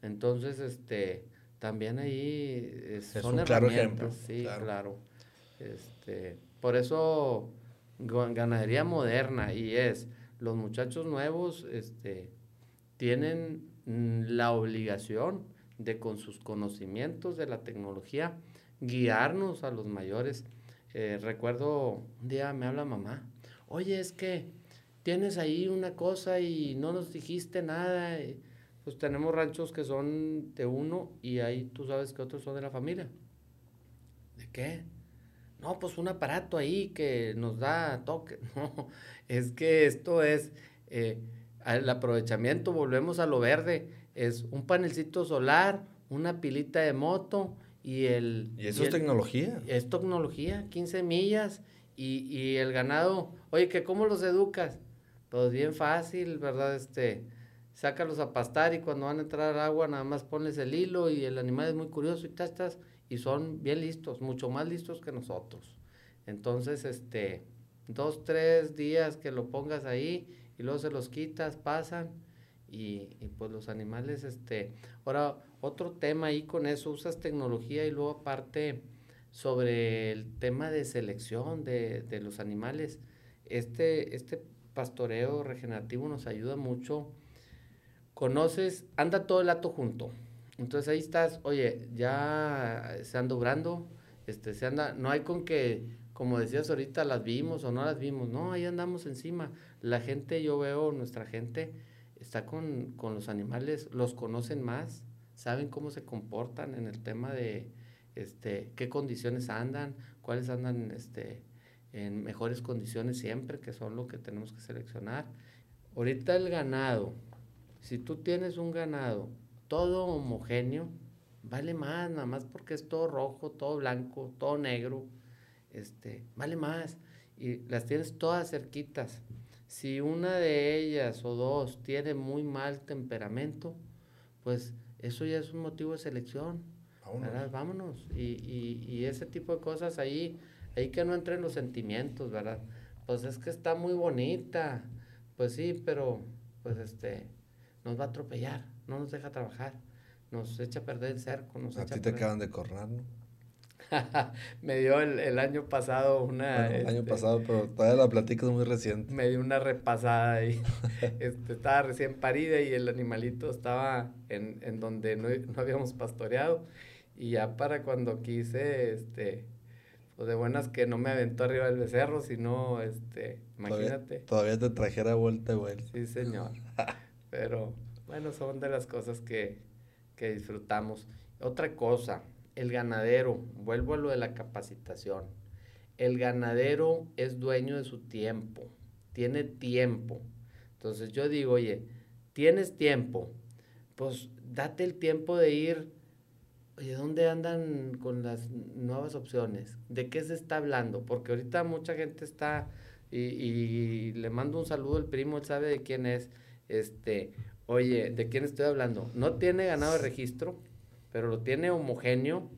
Speaker 2: Entonces, este, también ahí es,
Speaker 1: Es
Speaker 2: son
Speaker 1: un claro
Speaker 2: herramientas,
Speaker 1: ejemplo,
Speaker 2: sí,
Speaker 1: claro.
Speaker 2: claro. Este, por eso ganadería moderna y es los muchachos nuevos este, tienen mm, la obligación de con sus conocimientos de la tecnología guiarnos a los mayores. Eh, recuerdo un día me habla mamá, oye es que tienes ahí una cosa y no nos dijiste nada. y, Pues tenemos ranchos que son de uno y ahí tú sabes que otros son de la familia. ¿De qué? No, pues un aparato ahí que nos da toque. No, es que esto es eh, el aprovechamiento, volvemos a lo verde. Es un panelcito solar, una pilita de moto y el...
Speaker 1: Y eso es
Speaker 2: el-
Speaker 1: tecnología.
Speaker 2: es tecnología, 15 millas y, y el ganado, oye, que cómo los educas? Pues bien fácil, ¿verdad? Este, sácalos a pastar y cuando van a entrar agua nada más ponles el hilo y el animal es muy curioso y tastas y son bien listos, mucho más listos que nosotros. Entonces, este, dos, tres días que lo pongas ahí y luego se los quitas, pasan y, y pues los animales, este, ahora otro tema ahí con eso, usas tecnología y luego aparte sobre el tema de selección de, de los animales, este, este pastoreo regenerativo nos ayuda mucho. Conoces, anda todo el hato junto. Entonces ahí estás, oye, ya se anda obrando, este, se anda, no hay con que, como decías ahorita, las vimos o no las vimos, no, ahí andamos encima. La gente, yo veo, nuestra gente está con, con los animales, los conocen más, saben cómo se comportan en el tema de este, qué condiciones andan, cuáles andan este, en mejores condiciones siempre, que son lo que tenemos que seleccionar. Ahorita el ganado, si tú tienes un ganado todo homogéneo, vale más, nada más porque es todo rojo, todo blanco, todo negro, este, vale más. Y las tienes todas cerquitas. Si una de ellas o dos tiene muy mal temperamento, pues eso ya es un motivo de selección.
Speaker 1: Vámonos.
Speaker 2: Vámonos. Y, y, y ese tipo de cosas ahí, ahí que no entren los sentimientos, ¿verdad? Pues es que está muy bonita. Pues sí, pero pues este nos va a atropellar, no nos deja trabajar, nos echa a perder el cerco, nos
Speaker 1: A
Speaker 2: echa
Speaker 1: ti te acaban de cornar, ¿no?
Speaker 2: me dio el, el año pasado una
Speaker 1: Bueno, el año
Speaker 2: este,
Speaker 1: pasado, pero todavía la platica es muy reciente.
Speaker 2: me dio una repasada ahí. Este, estaba recién parida y el animalito estaba en, en donde no, no habíamos pastoreado. Y ya para cuando quise, este, pues de buenas que no me aventó arriba del becerro, sino, este,
Speaker 1: Todavía,
Speaker 2: imagínate.
Speaker 1: todavía te trajera vuelta y vuelta.
Speaker 2: Sí, señor. Pero bueno, son de las cosas que, que disfrutamos. Otra cosa, el ganadero, vuelvo a lo de la capacitación. El ganadero es dueño de su tiempo, tiene tiempo. Entonces yo digo, oye, tienes tiempo, pues date el tiempo de ir, oye, ¿dónde andan con las nuevas opciones? ¿De qué se está hablando? Porque ahorita mucha gente está, y, y le mando un saludo al primo, él sabe de quién es, este, oye, ¿de quién estoy hablando? No tiene ganado de registro, pero lo tiene homogéneo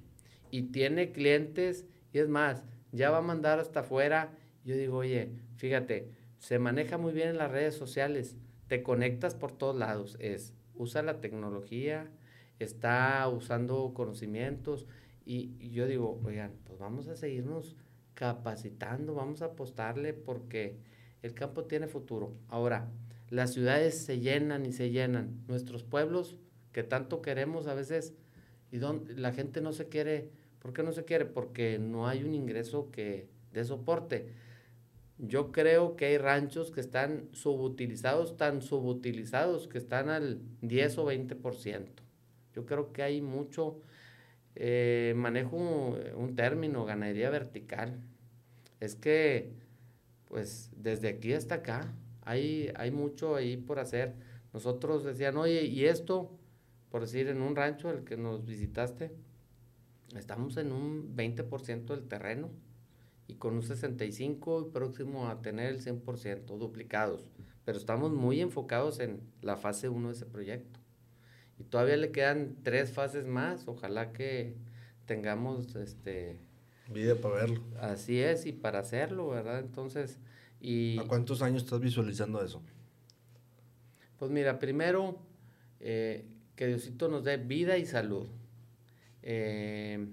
Speaker 2: y tiene clientes, y es más, ya va a mandar hasta afuera. Yo digo, oye, fíjate, se maneja muy bien en las redes sociales, te conectas por todos lados, es, usa la tecnología, está usando conocimientos, y, y yo digo, oigan, pues vamos a seguirnos capacitando, vamos a apostarle porque el campo tiene futuro. Ahora, las ciudades se llenan y se llenan, nuestros pueblos que tanto queremos a veces, y don, la gente no se quiere, ¿por qué no se quiere? Porque no hay un ingreso que dé soporte. Yo creo que hay ranchos que están subutilizados, tan subutilizados que están al 10 o 20%. Yo creo que hay mucho, eh, manejo un, un término, ganadería vertical. Es que, pues, desde aquí hasta acá, hay, hay mucho ahí por hacer. Nosotros decían, oye, ¿y esto? Por decir, en un rancho el que nos visitaste, estamos en un 20% del terreno y con un 65 y próximo a tener el 100% duplicados. Pero estamos muy enfocados en la fase 1 de ese proyecto. Y todavía le quedan tres fases más. Ojalá que tengamos este
Speaker 1: Vida para verlo.
Speaker 2: así es y para hacerlo, ¿verdad? Entonces, y
Speaker 1: ¿A cuántos años estás visualizando eso?
Speaker 2: pues mira, primero eh, que Diosito nos dé vida y salud. Eh,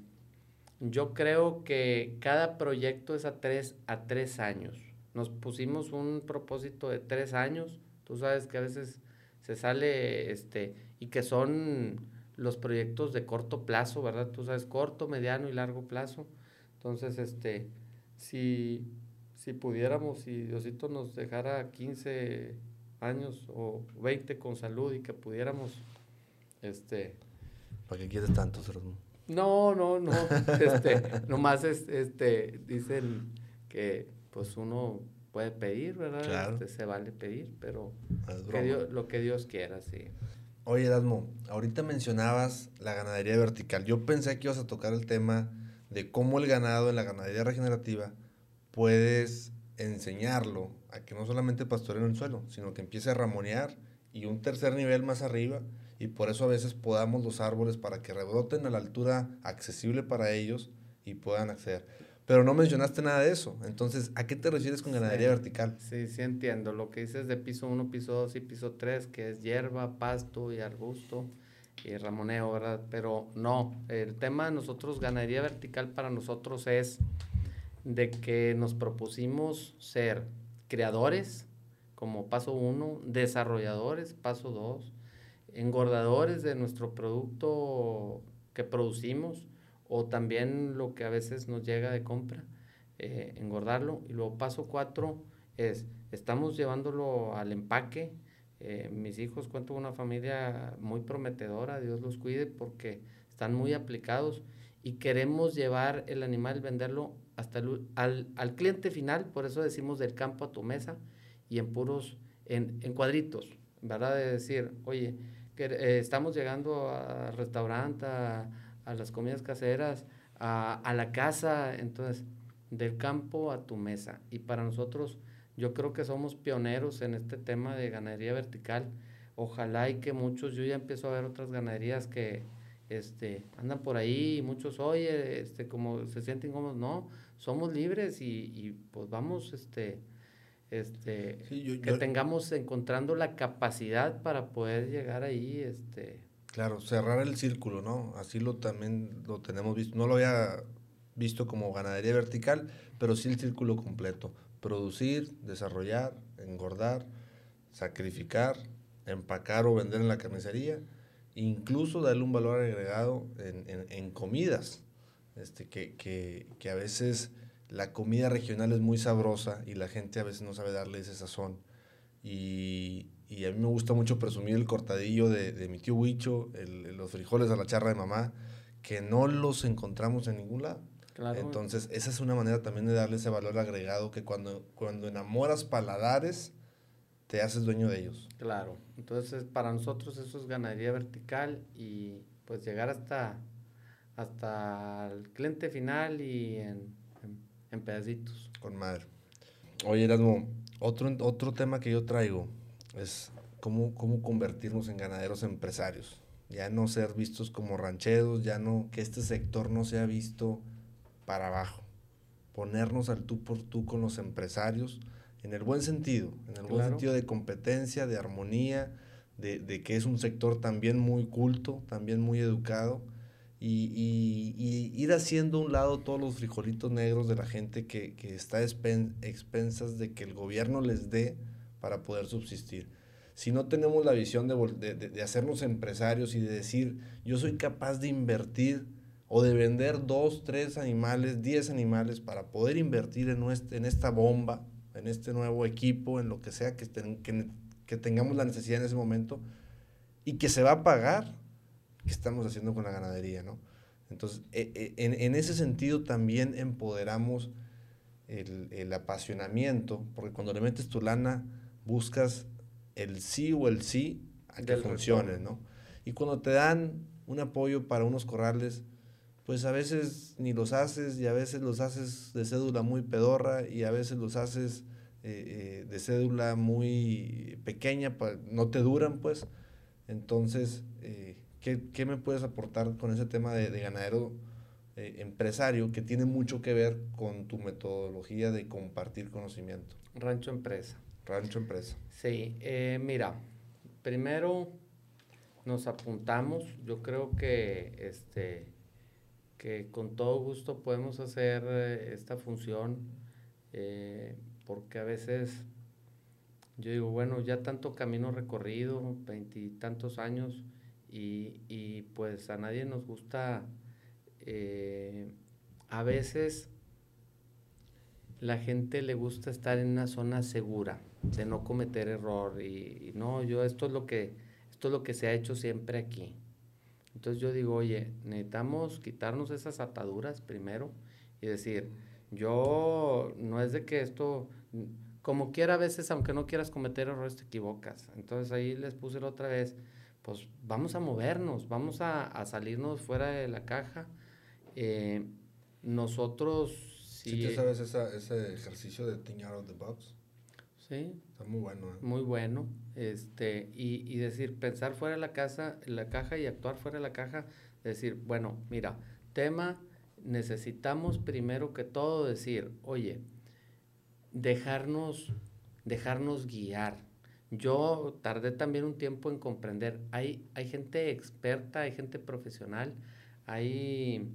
Speaker 2: yo creo que cada proyecto es a tres, a tres años. Nos pusimos un propósito de tres años. Tú sabes que a veces se sale, este, y que son los proyectos de corto plazo, ¿verdad? Tú sabes, corto, mediano y largo plazo. Entonces, este, si, si pudiéramos, si Diosito nos dejara 15 años o 20 con salud y que pudiéramos, este...
Speaker 1: ¿Para qué quieres tanto,
Speaker 2: No, no, no. Este, nomás es, este, dicen que pues uno puede pedir, ¿verdad? Claro. Este, se vale pedir, pero lo que Dios quiera, sí.
Speaker 1: Oye, Erasmo, ahorita mencionabas la ganadería vertical. Yo pensé que ibas a tocar el tema de cómo el ganado en la ganadería regenerativa puedes enseñarlo a que no solamente pastoreen el suelo, sino que empiece a ramonear y un tercer nivel más arriba y por eso a veces podamos los árboles para que rebroten a la altura accesible para ellos y puedan acceder. Pero no mencionaste nada de eso. Entonces, ¿a qué te refieres con ganadería vertical?
Speaker 2: Sí, sí entiendo. Lo que dices de piso 1, piso 2 y piso 3, que es hierba, pasto y arbusto y ramoneo, ¿verdad? Pero no, el tema de nosotros, ganadería vertical para nosotros es de que nos propusimos ser creadores, como paso 1, desarrolladores, paso 2, engordadores de nuestro producto que producimos, o también lo que a veces nos llega de compra, eh, engordarlo. Y luego paso cuatro es, estamos llevándolo al empaque. Eh, mis hijos cuento una familia muy prometedora, Dios los cuide porque están muy aplicados y queremos llevar el animal, venderlo hasta al, al, cliente final, por eso decimos del campo a tu mesa y en puros, en, en cuadritos, ¿verdad? De decir, oye, que, eh, estamos llegando al restaurante, a, a las comidas caseras, a, a, la casa, entonces, del campo a tu mesa. Y para nosotros, yo creo que somos pioneros en este tema de ganadería vertical. Ojalá y que muchos, yo ya empiezo a ver otras ganaderías que este, andan por ahí y muchos, oye, este, como se sienten como, no, somos libres y, y pues vamos, este, este, que tengamos encontrando la capacidad para poder llegar ahí, este,
Speaker 1: Claro, cerrar el círculo, ¿no? Así lo también lo tenemos visto. No lo había visto como ganadería vertical, pero sí el círculo completo. Producir, desarrollar, engordar, sacrificar, empacar o vender en la carnicería, incluso darle un valor agregado en, en, en comidas, este, que, que, que, a veces la comida regional es muy sabrosa y la gente a veces no sabe darle ese sazón. Y, y a mí me gusta mucho presumir el cortadillo de, de mi tío Huicho, el, los frijoles a la charra de mamá, que no los encontramos en ningún lado. Claro. Entonces, esa es una manera también de darle ese valor agregado que cuando, cuando enamoras paladares, te haces dueño de ellos.
Speaker 2: Claro. Entonces, para nosotros eso es ganadería vertical y pues llegar hasta, hasta el cliente final y en, en, en pedacitos.
Speaker 1: Con madre. Oye, Erasmo, otro, otro tema que yo traigo es cómo, cómo convertirnos en ganaderos empresarios. Ya no ser vistos como rancheros, ya no, que este sector no sea visto para abajo. Ponernos al tú por tú con los empresarios en el buen sentido, en el buen sentido de competencia, de armonía, de, de, que es un sector también muy culto, también muy educado, y, y, y, ir haciendo a un lado todos los frijolitos negros de la gente que, que está a expensas de que el gobierno les dé para poder subsistir. Si no tenemos la visión de, de, de, hacernos empresarios y de decir, yo soy capaz de invertir o de vender dos, tres animales, diez animales para poder invertir en, nuestra, en esta bomba, en este nuevo equipo, en lo que sea que, que, que tengamos la necesidad en ese momento y que se va a pagar, ¿qué estamos haciendo con la ganadería? ¿no? Entonces, e, e, en, en ese sentido también empoderamos el, el apasionamiento, porque cuando le metes tu lana, buscas el sí o el sí a que funcione, ¿no? Y cuando te dan un apoyo para unos corrales, pues a veces ni los haces y a veces los haces de cédula muy pedorra y a veces los haces eh, eh, de cédula muy pequeña, no te duran, pues. Entonces, eh, ¿qué, ¿qué, me puedes aportar con ese tema de, de ganadero empresario que tiene mucho que ver con tu metodología de compartir conocimiento?
Speaker 2: Rancho Empresa.
Speaker 1: Rancho Empresa.
Speaker 2: Sí, eh, mira, primero nos apuntamos, yo creo que este, que con todo gusto podemos hacer eh, esta función, eh, porque a veces yo digo, bueno, ya tanto camino recorrido, veintitantos años, y, y, pues a nadie nos gusta, eh, a veces la gente le gusta estar en una zona segura, de no cometer error, y, no, yo esto es lo que, esto es lo que se ha hecho siempre aquí. Entonces yo digo, oye, necesitamos quitarnos esas ataduras primero y decir, yo no es de que esto, como quiera a veces, aunque no quieras cometer errores, te equivocas. Entonces ahí les puse la otra vez, pues vamos a movernos, vamos a, a salirnos fuera de la caja. Eh, nosotros...
Speaker 1: Si ¿Sí tú sabes esa, ese ejercicio de think out of the box?
Speaker 2: Sí.
Speaker 1: Está muy bueno. ¿eh?
Speaker 2: Muy bueno. Este, y, y, decir, pensar fuera de la, casa, la caja y actuar fuera de la caja. Decir, bueno, mira, tema, necesitamos primero que todo decir, oye, dejarnos, dejarnos guiar. Yo tardé también un tiempo en comprender. Hay, hay gente experta, hay gente profesional, hay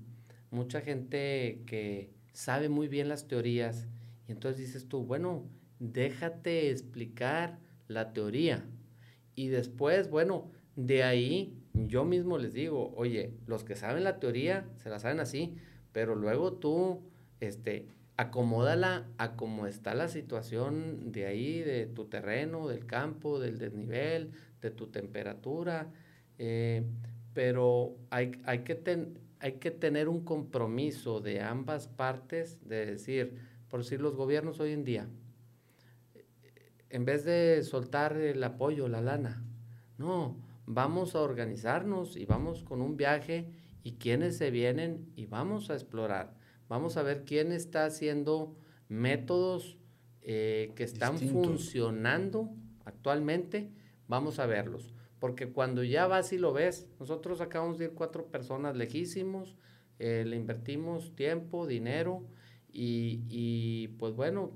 Speaker 2: mucha gente que sabe muy bien las teorías. Y entonces dices tú, bueno, déjate explicar la teoría. Y después, bueno, de ahí yo mismo les digo, oye, los que saben la teoría se la saben así, pero luego tú, este, acomódala a cómo está la situación de ahí, de tu terreno, del campo, del desnivel, de tu temperatura. Eh, pero hay, hay, que hay que tener un compromiso de ambas partes de decir, por decir, los gobiernos hoy en día, en vez de soltar el apoyo, la lana, no, vamos a organizarnos y vamos con un viaje y quienes se vienen y vamos a explorar. Vamos a ver quién está haciendo métodos eh, que están funcionando actualmente. Vamos a verlos. Porque cuando ya vas y lo ves, nosotros acabamos de ir cuatro personas lejísimos, eh, le invertimos tiempo, dinero y, y pues bueno,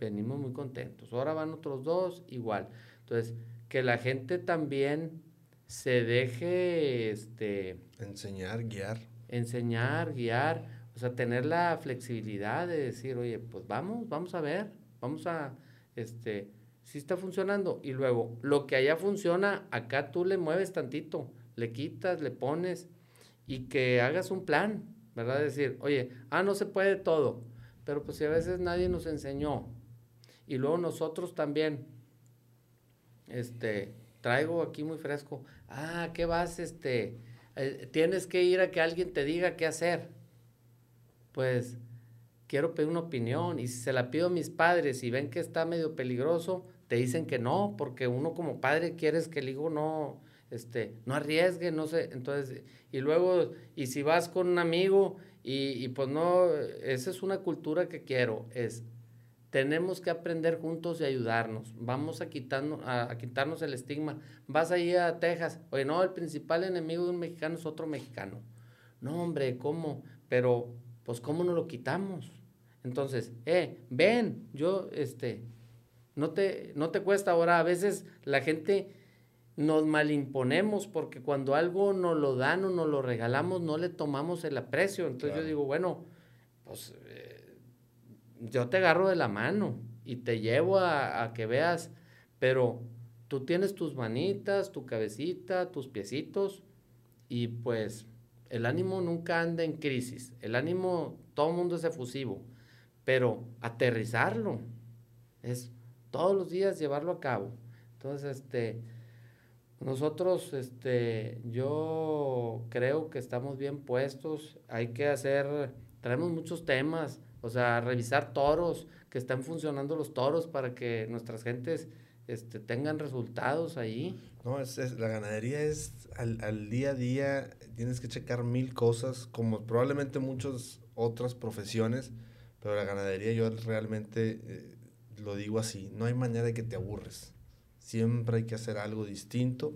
Speaker 2: venimos muy contentos. Ahora van otros dos, igual. Entonces, que la gente también se deje este
Speaker 1: enseñar, guiar.
Speaker 2: Enseñar, guiar, o sea, tener la flexibilidad de decir, oye, pues vamos, vamos a ver, vamos a, este, si está funcionando. Y luego, lo que allá funciona, acá tú le mueves tantito, le quitas, le pones y que hagas un plan, ¿verdad? Decir, oye, ah, no se puede todo, pero pues si a veces nadie nos enseñó, y luego nosotros también, este, traigo aquí muy fresco, ah, ¿qué vas? Este, eh, tienes que ir a que alguien te diga qué hacer. Pues quiero pedir una opinión y si se la pido a mis padres y ven que está medio peligroso, te dicen que no, porque uno como padre quieres que el hijo no, este, no arriesgue, no sé, entonces, y luego, y si vas con un amigo y, y pues no, esa es una cultura que quiero, es tenemos que aprender juntos y ayudarnos. Vamos a quitarnos, a, quitarnos el estigma. Vas ahí a Texas. Oye, no, el principal enemigo de un mexicano es otro mexicano. No, hombre, ¿cómo? Pero, pues, ¿cómo no lo quitamos? Entonces, eh, ven, yo, este, no te, no te cuesta ahora. A veces la gente nos malimponemos porque cuando algo nos lo dan o nos lo regalamos, no le tomamos el aprecio. Entonces yo digo, bueno, pues yo te agarro de la mano y te llevo a, que veas, pero tú tienes tus manitas, tu cabecita, tus piecitos y pues el ánimo nunca anda en crisis, el ánimo, todo el mundo es efusivo, pero aterrizarlo es todos los días llevarlo a cabo. Entonces, este, nosotros, este, yo creo que estamos bien puestos, hay que hacer, traemos muchos temas, o sea, revisar toros, que estén funcionando los toros para que nuestras gentes este, tengan resultados ahí.
Speaker 1: No, es, la ganadería es al, al, día a día, tienes que checar mil cosas, como probablemente muchas otras profesiones, pero la ganadería yo realmente eh, lo digo así, no hay manera de que te aburres. Siempre hay que hacer algo distinto,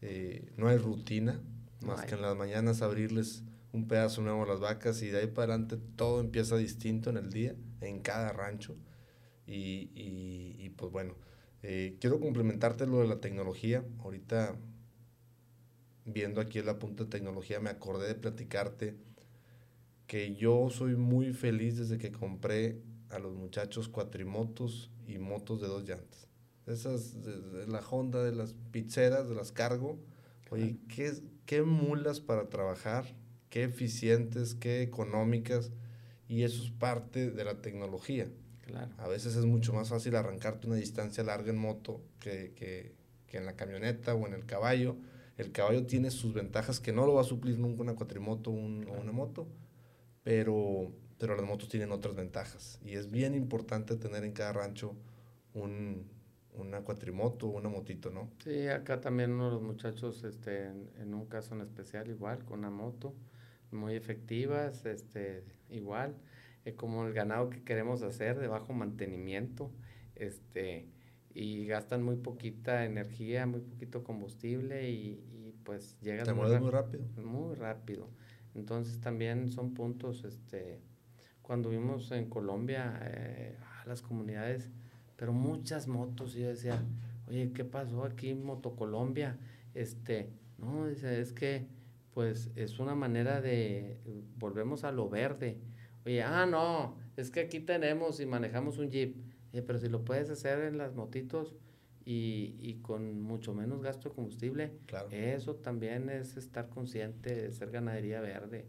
Speaker 1: eh, no hay rutina, más que en las mañanas abrirles un pedazo nuevo a las vacas y de ahí para adelante todo empieza distinto en el día, en cada rancho. Y, y, pues bueno, eh, quiero complementarte lo de la tecnología. Ahorita, viendo aquí la punta de tecnología, me acordé de platicarte que yo soy muy feliz desde que compré a los muchachos cuatrimotos y motos de dos llantas. Esas, de, la Honda, de las pizzeras, de las cargo. Oye, ¿qué, qué mulas para trabajar, qué eficientes, qué económicas. Y eso es parte de la tecnología. Claro. A veces es mucho más fácil arrancarte una distancia larga en moto que, que, que en la camioneta o en el caballo. El caballo tiene sus ventajas que no lo va a suplir nunca una cuatrimoto o una moto, pero, pero las motos tienen otras ventajas. Y es bien importante tener en cada rancho un, una cuatrimoto o una motito, ¿no?
Speaker 2: Sí, acá también uno de los muchachos, este, en, un caso en especial, igual, con una moto, muy efectivas, este, igual, eh, como el ganado que queremos hacer de bajo mantenimiento, este, y gastan muy poquita energía, muy poquito combustible y, y pues llegan
Speaker 1: Te muy, muy rápido.
Speaker 2: Muy rápido. Entonces también son puntos, este, cuando vimos en Colombia eh, a las comunidades, pero muchas motos. Y yo decía, oye, ¿qué pasó aquí en Motocolombia? Este, no, dice, es que pues es una manera de, volvemos a lo verde. Oye, ah, no, es que aquí tenemos y manejamos un jeep. Pero si lo puedes hacer en las motitos y, y con mucho menos gasto de combustible, eso también es estar consciente de ser ganadería verde.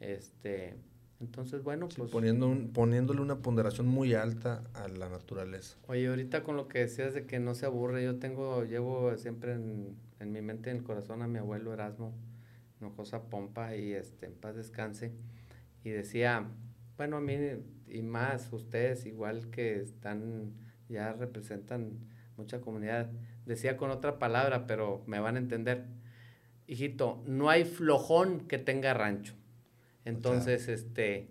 Speaker 2: Este, entonces, bueno, pues...
Speaker 1: poniendo poniéndole una ponderación muy alta a la naturaleza.
Speaker 2: Oye, ahorita con lo que decías de que no se aburre, yo tengo, llevo siempre en, en mi mente, en el corazón a mi abuelo Erasmo, Nojosa Pompa, y este, en paz descanse, y decía, bueno, a mí y más ustedes, igual que están, ya representan mucha comunidad, decía con otra palabra, pero me van a entender, hijito, no hay flojón que tenga rancho. Entonces, este,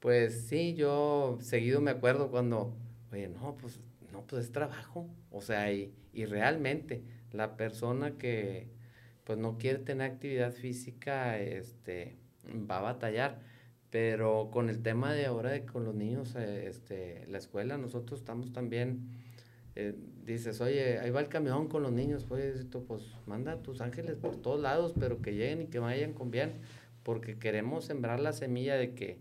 Speaker 2: pues sí, yo seguido me acuerdo cuando, oye, no, pues, no, pues es trabajo. O sea, y, y realmente la persona que pues no quiere tener actividad física, este, va a batallar. Pero con el tema de ahora de con los niños, eh, este, la escuela, nosotros estamos también, eh, dices, oye, ahí va el camión con los niños, pues, pues manda a tus ángeles por todos lados, pero que lleguen y que vayan con bien porque queremos sembrar la semilla de que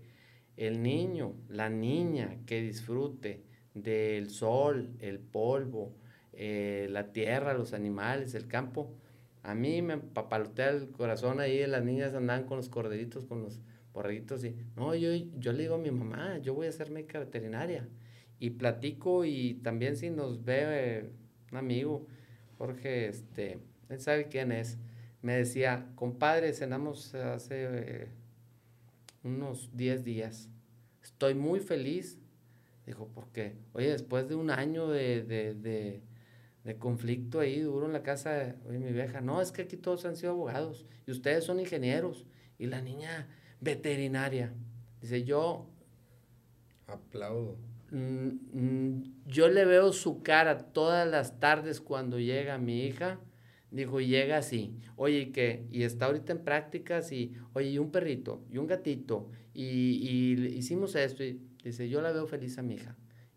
Speaker 2: el niño, la niña que disfrute del sol, el polvo, eh, la tierra, los animales, el campo, a mí me papalotea el corazón ahí, las niñas andan con los corderitos, con los y, no, yo, yo le digo a mi mamá, yo voy a ser médica veterinaria. Y platico y también si nos ve un amigo, Jorge, este, él sabe quién es, me decía, compadre, cenamos hace eh, unos 10 días. Estoy muy feliz. Dijo, porque, oye, después de un año de, de, de, conflicto ahí duro en la casa, oye, mi vieja, no, es que aquí todos han sido abogados y ustedes son ingenieros y la niña veterinaria. Dice, yo...
Speaker 1: Aplaudo.
Speaker 2: Mm, mm, yo le veo su cara todas las tardes cuando llega mi hija Dijo, y llega así, oye, ¿y qué? Y está ahorita en prácticas y, oye, y un perrito, y un gatito, y, y hicimos esto. Y dice, yo la veo feliz a mi hija.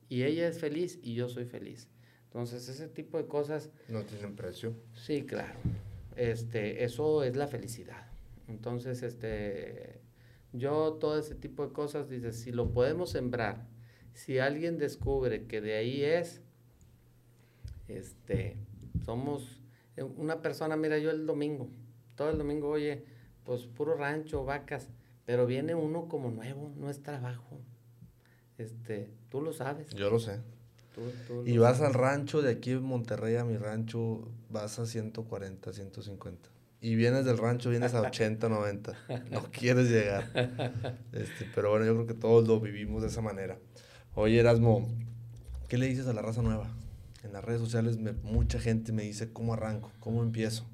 Speaker 2: Y ella es feliz y yo soy feliz. Entonces, ese tipo de cosas...
Speaker 1: No tienen precio.
Speaker 2: Sí, claro. Este, eso es la felicidad. Entonces, este, yo todo ese tipo de cosas, dice, si lo podemos sembrar, si alguien descubre que de ahí es, este, somos eh, una persona, mira, yo el domingo, todo el domingo, oye, pues puro rancho, vacas, pero viene uno como nuevo, no es trabajo. Este, tú lo sabes.
Speaker 1: Yo lo sé. y vas al rancho de aquí en Monterrey a mi rancho, vas a 140, 150. Y vienes del rancho, vienes a 80, 90. No quieres llegar. Este, pero bueno, yo creo que todos lo vivimos de esa manera. Oye, Erasmo, ¿qué le dices a la raza nueva? en las redes sociales mucha gente me dice cómo arranco, cómo empiezo.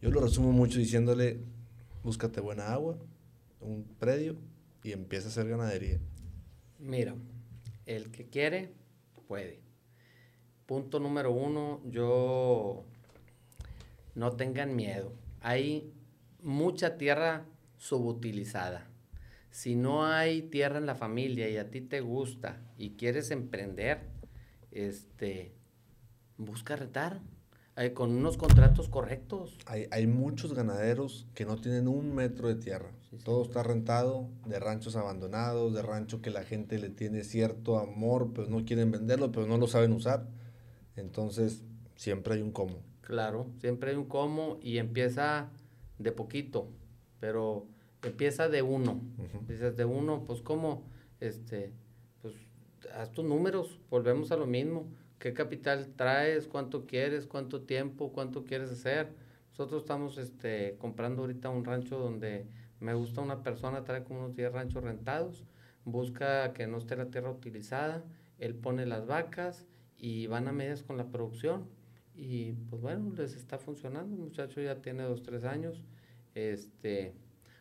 Speaker 1: Yo lo resumo mucho diciéndole, búscate buena agua, un predio y empieza a hacer ganadería.
Speaker 2: Mira, el que quiere, puede. Punto número uno, yo no tengan miedo. Hay mucha tierra subutilizada. Si no hay tierra en la familia y a ti te gusta y quieres emprender, este, busca retar. eh, con unos contratos correctos.
Speaker 1: Hay, hay, muchos ganaderos que no tienen un metro de tierra. Todo está rentado de ranchos abandonados, de rancho que la gente le tiene cierto amor, pero no quieren venderlo, pero no lo saben usar. Entonces, siempre hay un cómo.
Speaker 2: Claro, siempre hay un cómo y empieza de poquito, pero empieza de uno. Dices de uno, pues cómo, este, pues haz tus números, volvemos a lo mismo. ¿Qué capital traes? ¿Cuánto quieres? ¿Cuánto tiempo? ¿Cuánto quieres hacer? Nosotros estamos este, comprando ahorita un rancho donde me gusta una persona, trae como unos 10 ranchos rentados, busca que no esté la tierra utilizada, él pone las vacas y van a medias con la producción. Y pues bueno, les está funcionando. El muchacho ya tiene dos, tres años. Este,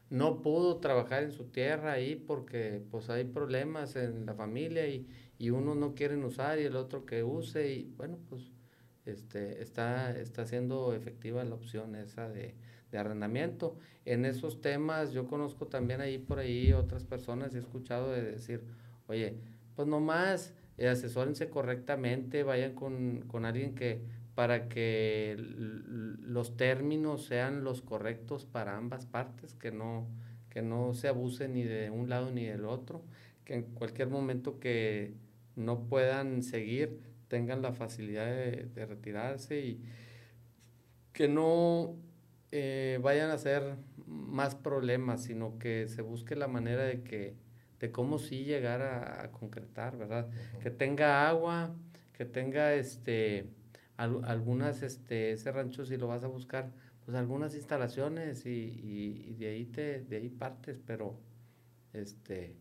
Speaker 2: no pudo trabajar en su tierra ahí porque pues hay problemas en la familia y, y uno no quieren usar y el otro que use y bueno, pues este, está, está siendo efectiva la opción esa de, de arrendamiento. En esos temas yo conozco también ahí por ahí otras personas y he escuchado de decir, oye, pues nomás eh, asesórense correctamente, vayan con, con alguien que para que los términos sean los correctos para ambas partes, que no, que no se abuse ni de un lado ni del otro, que en cualquier momento que no puedan seguir tengan la facilidad de, retirarse y que no eh, vayan a ser más problemas, sino que se busque la manera de que de cómo sí llegar a, concretar, ¿verdad? Que tenga agua, que tenga este algunas, este, ese rancho si lo vas a buscar, pues algunas instalaciones y, de ahí te, de ahí partes, pero este,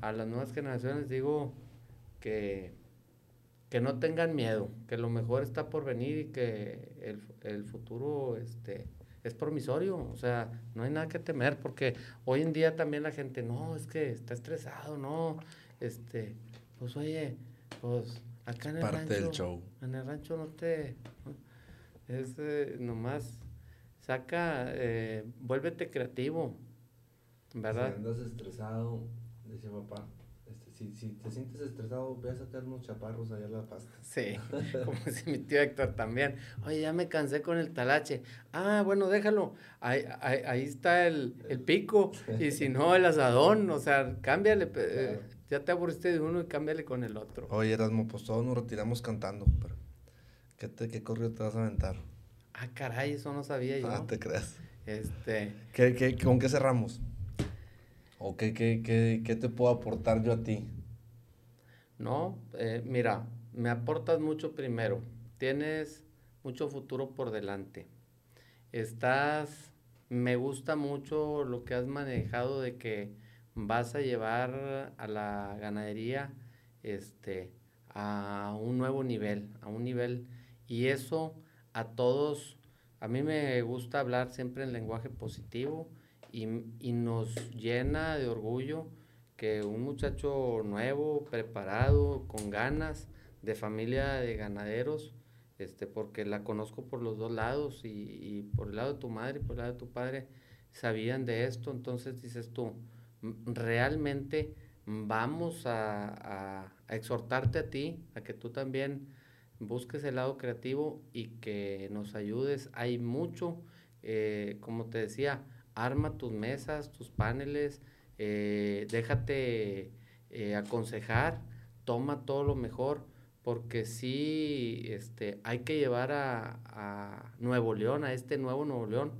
Speaker 2: a las nuevas generaciones digo que, que no tengan miedo, que lo mejor está por venir y que el, el futuro este, es promisorio, o sea, no hay nada que temer, porque hoy en día también la gente, no, es que está estresado, no, este, pues oye, pues Acá en el Parte rancho, del show. En el rancho no te. Es eh, nomás. Saca. Eh, vuélvete creativo. ¿Verdad?
Speaker 1: Si andas estresado, dice papá. Este, si, si te sientes estresado, ve a sacar unos chaparros allá a la pasta.
Speaker 2: Sí, como si mi tío Héctor también. Oye, ya me cansé con el talache. Ah, bueno, déjalo. Ahí, ahí, ahí está el, el, pico. Y si no, el asadón. O sea, cámbiale. Eh, ya te aburriste de uno y cámbiale con el otro.
Speaker 1: Oye, Erasmo, pues todos nos retiramos cantando, pero ¿qué, te, qué corrido te vas a aventar?
Speaker 2: Ah, caray, eso no sabía yo.
Speaker 1: Ah, te creas.
Speaker 2: Este...
Speaker 1: ¿Qué, qué, ¿Con qué cerramos? ¿O qué, qué, qué, qué te puedo aportar yo a ti?
Speaker 2: No, eh, mira, me aportas mucho primero. Tienes mucho futuro por delante. Estás, me gusta mucho lo que has manejado de que vas a llevar a la ganadería este, a un nuevo nivel, a un nivel, y eso a todos, a mí me gusta hablar siempre en lenguaje positivo y, y nos llena de orgullo que un muchacho nuevo, preparado, con ganas, de familia de ganaderos, este, porque la conozco por los dos lados y, y por el lado de tu madre y por el lado de tu padre, sabían de esto, entonces dices tú, realmente vamos a, exhortarte a ti, a que tú también busques el lado creativo y que nos ayudes. Hay mucho, eh, como te decía, arma tus mesas, tus paneles, eh, déjate eh, aconsejar, toma todo lo mejor, porque sí este, hay que llevar a, a Nuevo León, a este nuevo Nuevo León,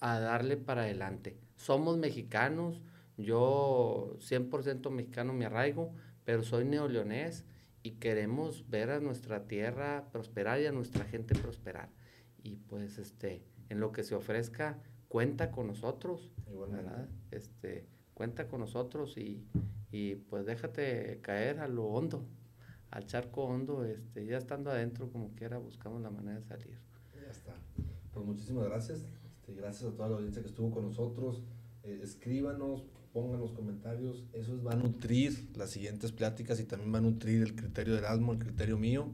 Speaker 2: a darle para adelante. Somos mexicanos, yo 100% mexicano me arraigo, pero soy neoleonés y queremos ver a nuestra tierra prosperar y a nuestra gente prosperar. Y pues este, en lo que se ofrezca, cuenta con nosotros, ¿verdad? Este, cuenta con nosotros y, y, pues déjate caer a lo hondo, al charco hondo, este, ya estando adentro como quiera buscamos la manera de salir.
Speaker 1: Ya está. Pues muchísimas gracias. Este, gracias a toda la audiencia que estuvo con nosotros. Eh, escríbanos, pongan los comentarios, eso va a nutrir las siguientes pláticas y también va a nutrir el criterio de Erasmo, el criterio mío,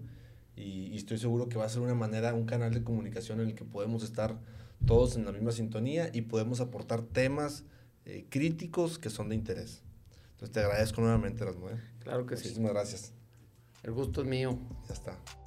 Speaker 1: y, estoy seguro que va a ser una manera, un canal de comunicación en el que podemos estar todos en la misma sintonía y podemos aportar temas eh, críticos que son de interés. Entonces te agradezco nuevamente, Erasmo. ¿eh?
Speaker 2: Claro que sí.
Speaker 1: Muchísimas gracias.
Speaker 2: El gusto es mío.
Speaker 1: Ya está.